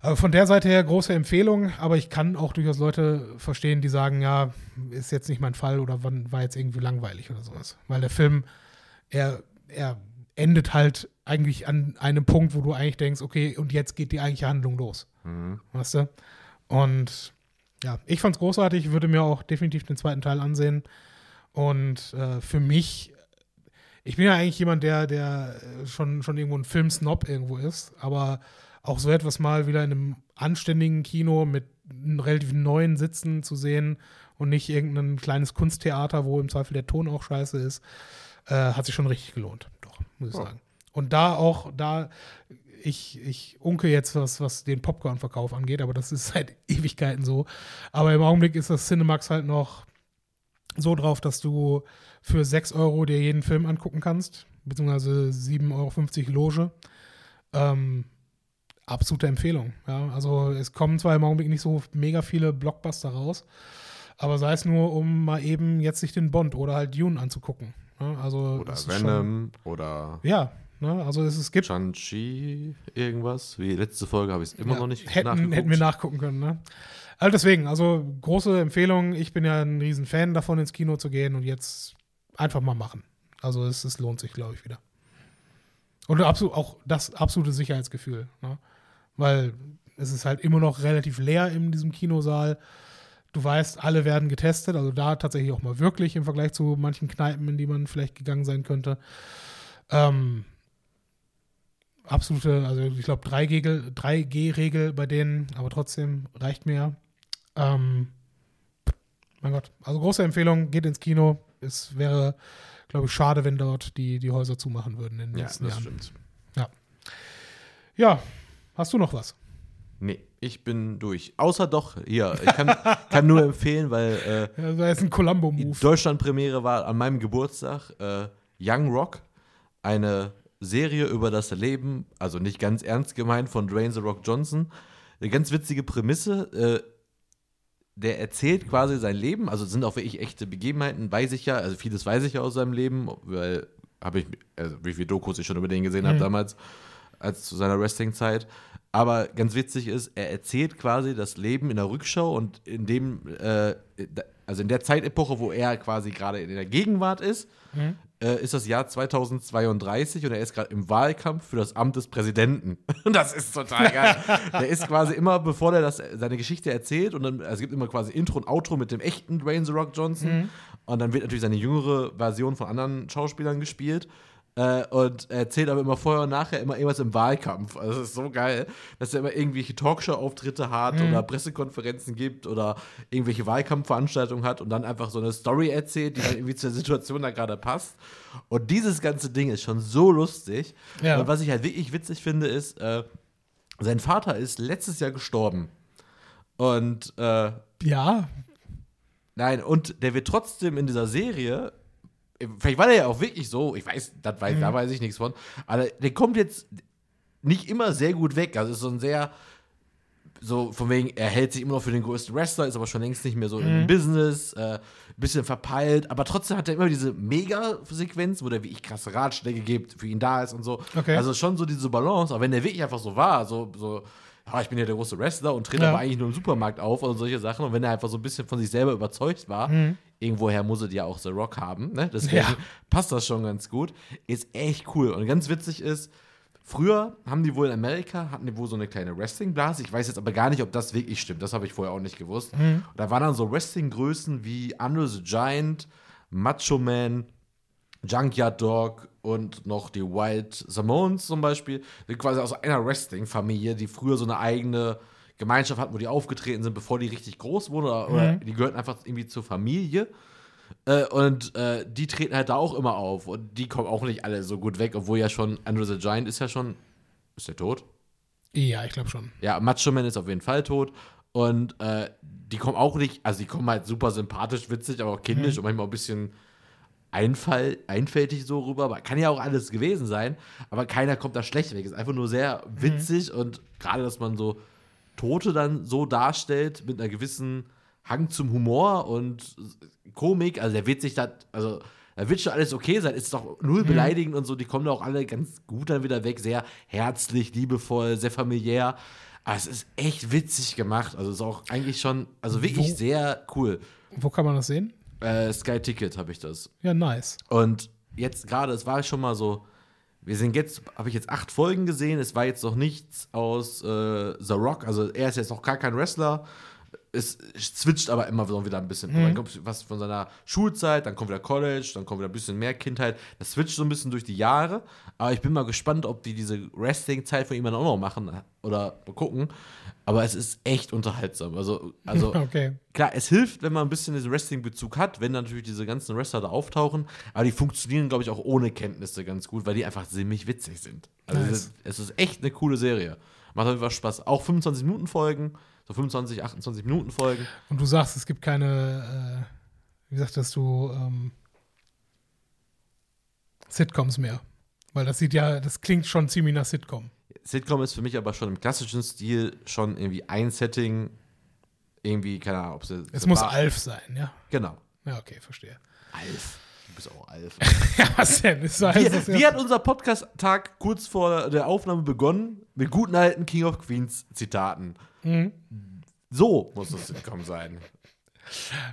Also von der Seite her große Empfehlung, aber ich kann auch durchaus Leute verstehen, die sagen, ja, ist jetzt nicht mein Fall oder wann war jetzt irgendwie langweilig oder sowas. Weil der Film, er, er endet halt eigentlich an einem Punkt, wo du eigentlich denkst, okay, und jetzt geht die eigentliche Handlung los. Mhm. Weißt du? Und ja, ich fand's großartig, würde mir auch definitiv den zweiten Teil ansehen. Und äh, für mich, ich bin ja eigentlich jemand, der, der schon, schon irgendwo ein Filmsnob irgendwo ist, aber auch so etwas mal wieder in einem anständigen Kino mit relativ neuen Sitzen zu sehen und nicht irgendein kleines Kunsttheater, wo im Zweifel der Ton auch scheiße ist, äh, hat sich schon richtig gelohnt. Doch, muss ich Ja. sagen. Und da auch, da, ich, ich unke jetzt was, was den Popcorn-Verkauf angeht, aber das ist seit Ewigkeiten so. Aber im Augenblick ist das Cinemax halt noch so drauf, dass du für 6 Euro dir jeden Film angucken kannst, beziehungsweise 7,50 Euro Loge. Ähm, absolute Empfehlung. Ja, also es kommen zwar im Augenblick nicht so mega viele Blockbuster raus, aber sei es nur, um mal eben jetzt sich den Bond oder halt Dune anzugucken. Ja, also Oder Venom oder Schon, ja, ne, also es, es gibt Shang-Chi, irgendwas. Wie letzte Folge habe ich es immer ja, noch nicht hätten, nachgeguckt. hätten wir nachgucken können. Ne? Also deswegen, also große Empfehlung. Ich bin ja ein riesen Fan davon, ins Kino zu gehen und jetzt einfach mal machen. Also es, es lohnt sich, glaube ich, wieder. Und auch das absolute Sicherheitsgefühl. Ne? Weil es ist halt immer noch relativ leer in diesem Kinosaal. Du weißt, alle werden getestet, also da tatsächlich auch mal wirklich im Vergleich zu manchen Kneipen, in die man vielleicht gegangen sein könnte. Ähm, absolute, also ich glaube 3G-Regel 3G bei denen, aber trotzdem reicht mir. Ähm, mein Gott, also große Empfehlung, geht ins Kino. Es wäre, glaube ich, schade, wenn dort die, die Häuser zumachen würden in den Ja, nächsten Jahren. stimmt. Ja, hast du noch was? Nee, ich bin durch. Außer doch, hier, ich kann, kann nur empfehlen, weil äh, Ja, das jetzt ein Columbo-Move. Deutschland-Premiere war an meinem Geburtstag äh, Young Rock, eine Serie über das Leben, also nicht ganz ernst gemeint, von Dwayne The Rock Johnson. Eine ganz witzige Prämisse. Äh, der erzählt quasi sein Leben, also sind auch wirklich echte Begebenheiten, weiß ich ja, also vieles weiß ich ja aus seinem Leben, weil habe ich, also wie viele Dokus ich schon über den gesehen habe Mhm. damals, als zu seiner Wrestling-Zeit. Aber ganz witzig ist, er erzählt quasi das Leben in der Rückschau und in dem, äh, also in der Zeitepoche, wo er quasi gerade in der Gegenwart ist, Mhm. äh, ist das Jahr 2032 und er ist gerade im Wahlkampf für das Amt des Präsidenten. Und das ist total geil. der ist quasi immer, bevor er das, seine Geschichte erzählt, und dann, also es gibt immer quasi Intro und Outro mit dem echten Dwayne The Rock Johnson. Und dann wird natürlich seine jüngere Version von anderen Schauspielern gespielt. Äh, und er erzählt aber immer vorher und nachher immer irgendwas im Wahlkampf. Also das ist so geil, dass er immer irgendwelche Talkshow-Auftritte hat oder Pressekonferenzen gibt oder irgendwelche Wahlkampfveranstaltungen hat und dann einfach so eine Story erzählt, die dann irgendwie zur Situation da gerade passt. Und dieses ganze Ding ist schon so lustig. Ja. Und was ich halt wirklich witzig finde, ist, äh, sein Vater ist letztes Jahr gestorben. Und äh, Ja, Nein, und der wird trotzdem in dieser Serie, vielleicht war der ja auch wirklich so, ich weiß, weiß, da weiß ich nichts von, aber der kommt jetzt nicht immer sehr gut weg. Also ist so ein sehr, so von wegen, er hält sich immer noch für den größten Wrestler, ist aber schon längst nicht mehr so im Business, äh, bisschen verpeilt, aber trotzdem hat er immer diese Mega-Sequenz, wo der wie ich krasse Ratschläge gibt, für ihn da ist und so. Okay. Also schon so diese Balance, aber wenn der wirklich einfach so war, so, so ja, ich bin ja der große Wrestler und trete Ja. aber eigentlich nur im Supermarkt auf oder solche Sachen. Und wenn er einfach so ein bisschen von sich selber überzeugt war, irgendwoher muss er ja auch The Rock haben, ne? Deswegen Ja. passt das schon ganz gut. Ist echt cool. Und ganz witzig ist, früher haben die wohl in Amerika, hatten die wohl so eine kleine Wrestling-Blase. Ich weiß jetzt aber gar nicht, ob das wirklich stimmt. Das habe ich vorher auch nicht gewusst. Und da waren dann so Wrestling-Größen wie Andre the Giant, Macho Man, Junkyard Dog und noch die Wild Samoans zum Beispiel, sind quasi aus einer Wrestling-Familie, die früher so eine eigene Gemeinschaft hatten, wo die aufgetreten sind, bevor die richtig groß wurden, oder, oder die gehörten einfach irgendwie zur Familie. Äh, und äh, die treten halt da auch immer auf und die kommen auch nicht alle so gut weg, obwohl ja schon Andrew the Giant ist ja schon. Ist der tot? ja, ich glaube schon. Ja, Macho Man ist auf jeden Fall tot. Und äh, die kommen auch nicht, also die kommen halt super sympathisch, witzig, aber auch kindisch und manchmal ein bisschen Einfall, einfältig so rüber. Aber kann ja auch alles gewesen sein. Aber keiner kommt da schlecht weg. Ist einfach nur sehr witzig und gerade, dass man so Tote dann so darstellt, mit einer gewissen Hang zum Humor und Komik. Also der wird sich da, also da wird schon alles okay sein, ist doch null Mhm. beleidigend und so, die kommen da auch alle ganz gut dann wieder weg, sehr herzlich, liebevoll, sehr familiär. Aber es ist echt witzig gemacht. Also es ist auch eigentlich schon, also wirklich Wo- sehr cool. Wo kann man das sehen? Äh, Sky Ticket habe ich das. Ja, nice. Und jetzt gerade, es war schon mal so, wir sind jetzt, habe ich jetzt acht Folgen gesehen, es war jetzt noch nichts aus äh, The Rock, also er ist jetzt noch gar kein Wrestler. Es switcht aber immer so wieder ein bisschen. Dann kommt was von seiner Schulzeit, dann kommt wieder College, dann kommt wieder ein bisschen mehr Kindheit. Das switcht so ein bisschen durch die Jahre. Aber ich bin mal gespannt, ob die diese Wrestling-Zeit von ihm dann auch noch machen oder gucken. Aber es ist echt unterhaltsam. Also, also Okay. klar, es hilft, wenn man ein bisschen diesen Wrestling-Bezug hat, wenn dann natürlich diese ganzen Wrestler da auftauchen. Aber die funktionieren, glaube ich, auch ohne Kenntnisse ganz gut, weil die einfach ziemlich witzig sind. Also Nice. es, ist, es ist echt eine coole Serie. Macht auf jeden Fall Spaß. Auch 25 Minuten Folgen, so 25, 28 Minuten Folgen. Und du sagst, es gibt keine, äh, wie sagtest du, ähm, Sitcoms mehr. Weil das sieht ja, das klingt schon ziemlich nach Sitcom. Sitcom ist für mich aber schon im klassischen Stil schon irgendwie ein Setting. Irgendwie, keine Ahnung, ob sie. Es muss Alf sein, ja. Genau. Ja, okay, verstehe. Alf. Du bist auch Alf. Ja, was denn? Ist Wie, das wie hat unser Podcast-Tag kurz vor der Aufnahme begonnen? Mit guten alten King of Queens Zitaten. Mhm. So muss es Sitcom sein.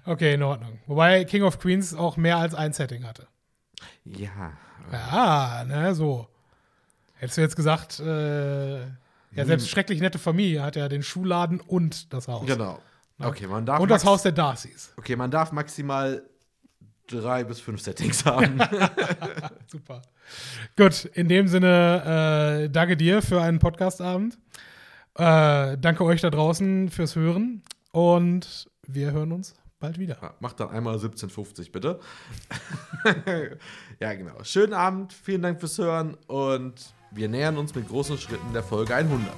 okay, in Ordnung. Wobei King of Queens auch mehr als ein Setting hatte. Ja. Ja, ne, so. Hättest du jetzt gesagt, äh, ja, selbst schrecklich nette Familie hat ja den Schuhladen und das Haus. Genau. Okay, man darf Und das Haus der Darcys. Okay, man darf maximal drei bis fünf Settings haben. Super. Gut, in dem Sinne, äh, danke dir für einen Podcastabend. Äh, danke euch da draußen fürs Hören und wir hören uns bald wieder. Ja, Macht dann einmal 17,50 bitte. ja, genau. Schönen Abend, vielen Dank fürs Hören und wir nähern uns mit großen Schritten der Folge 100.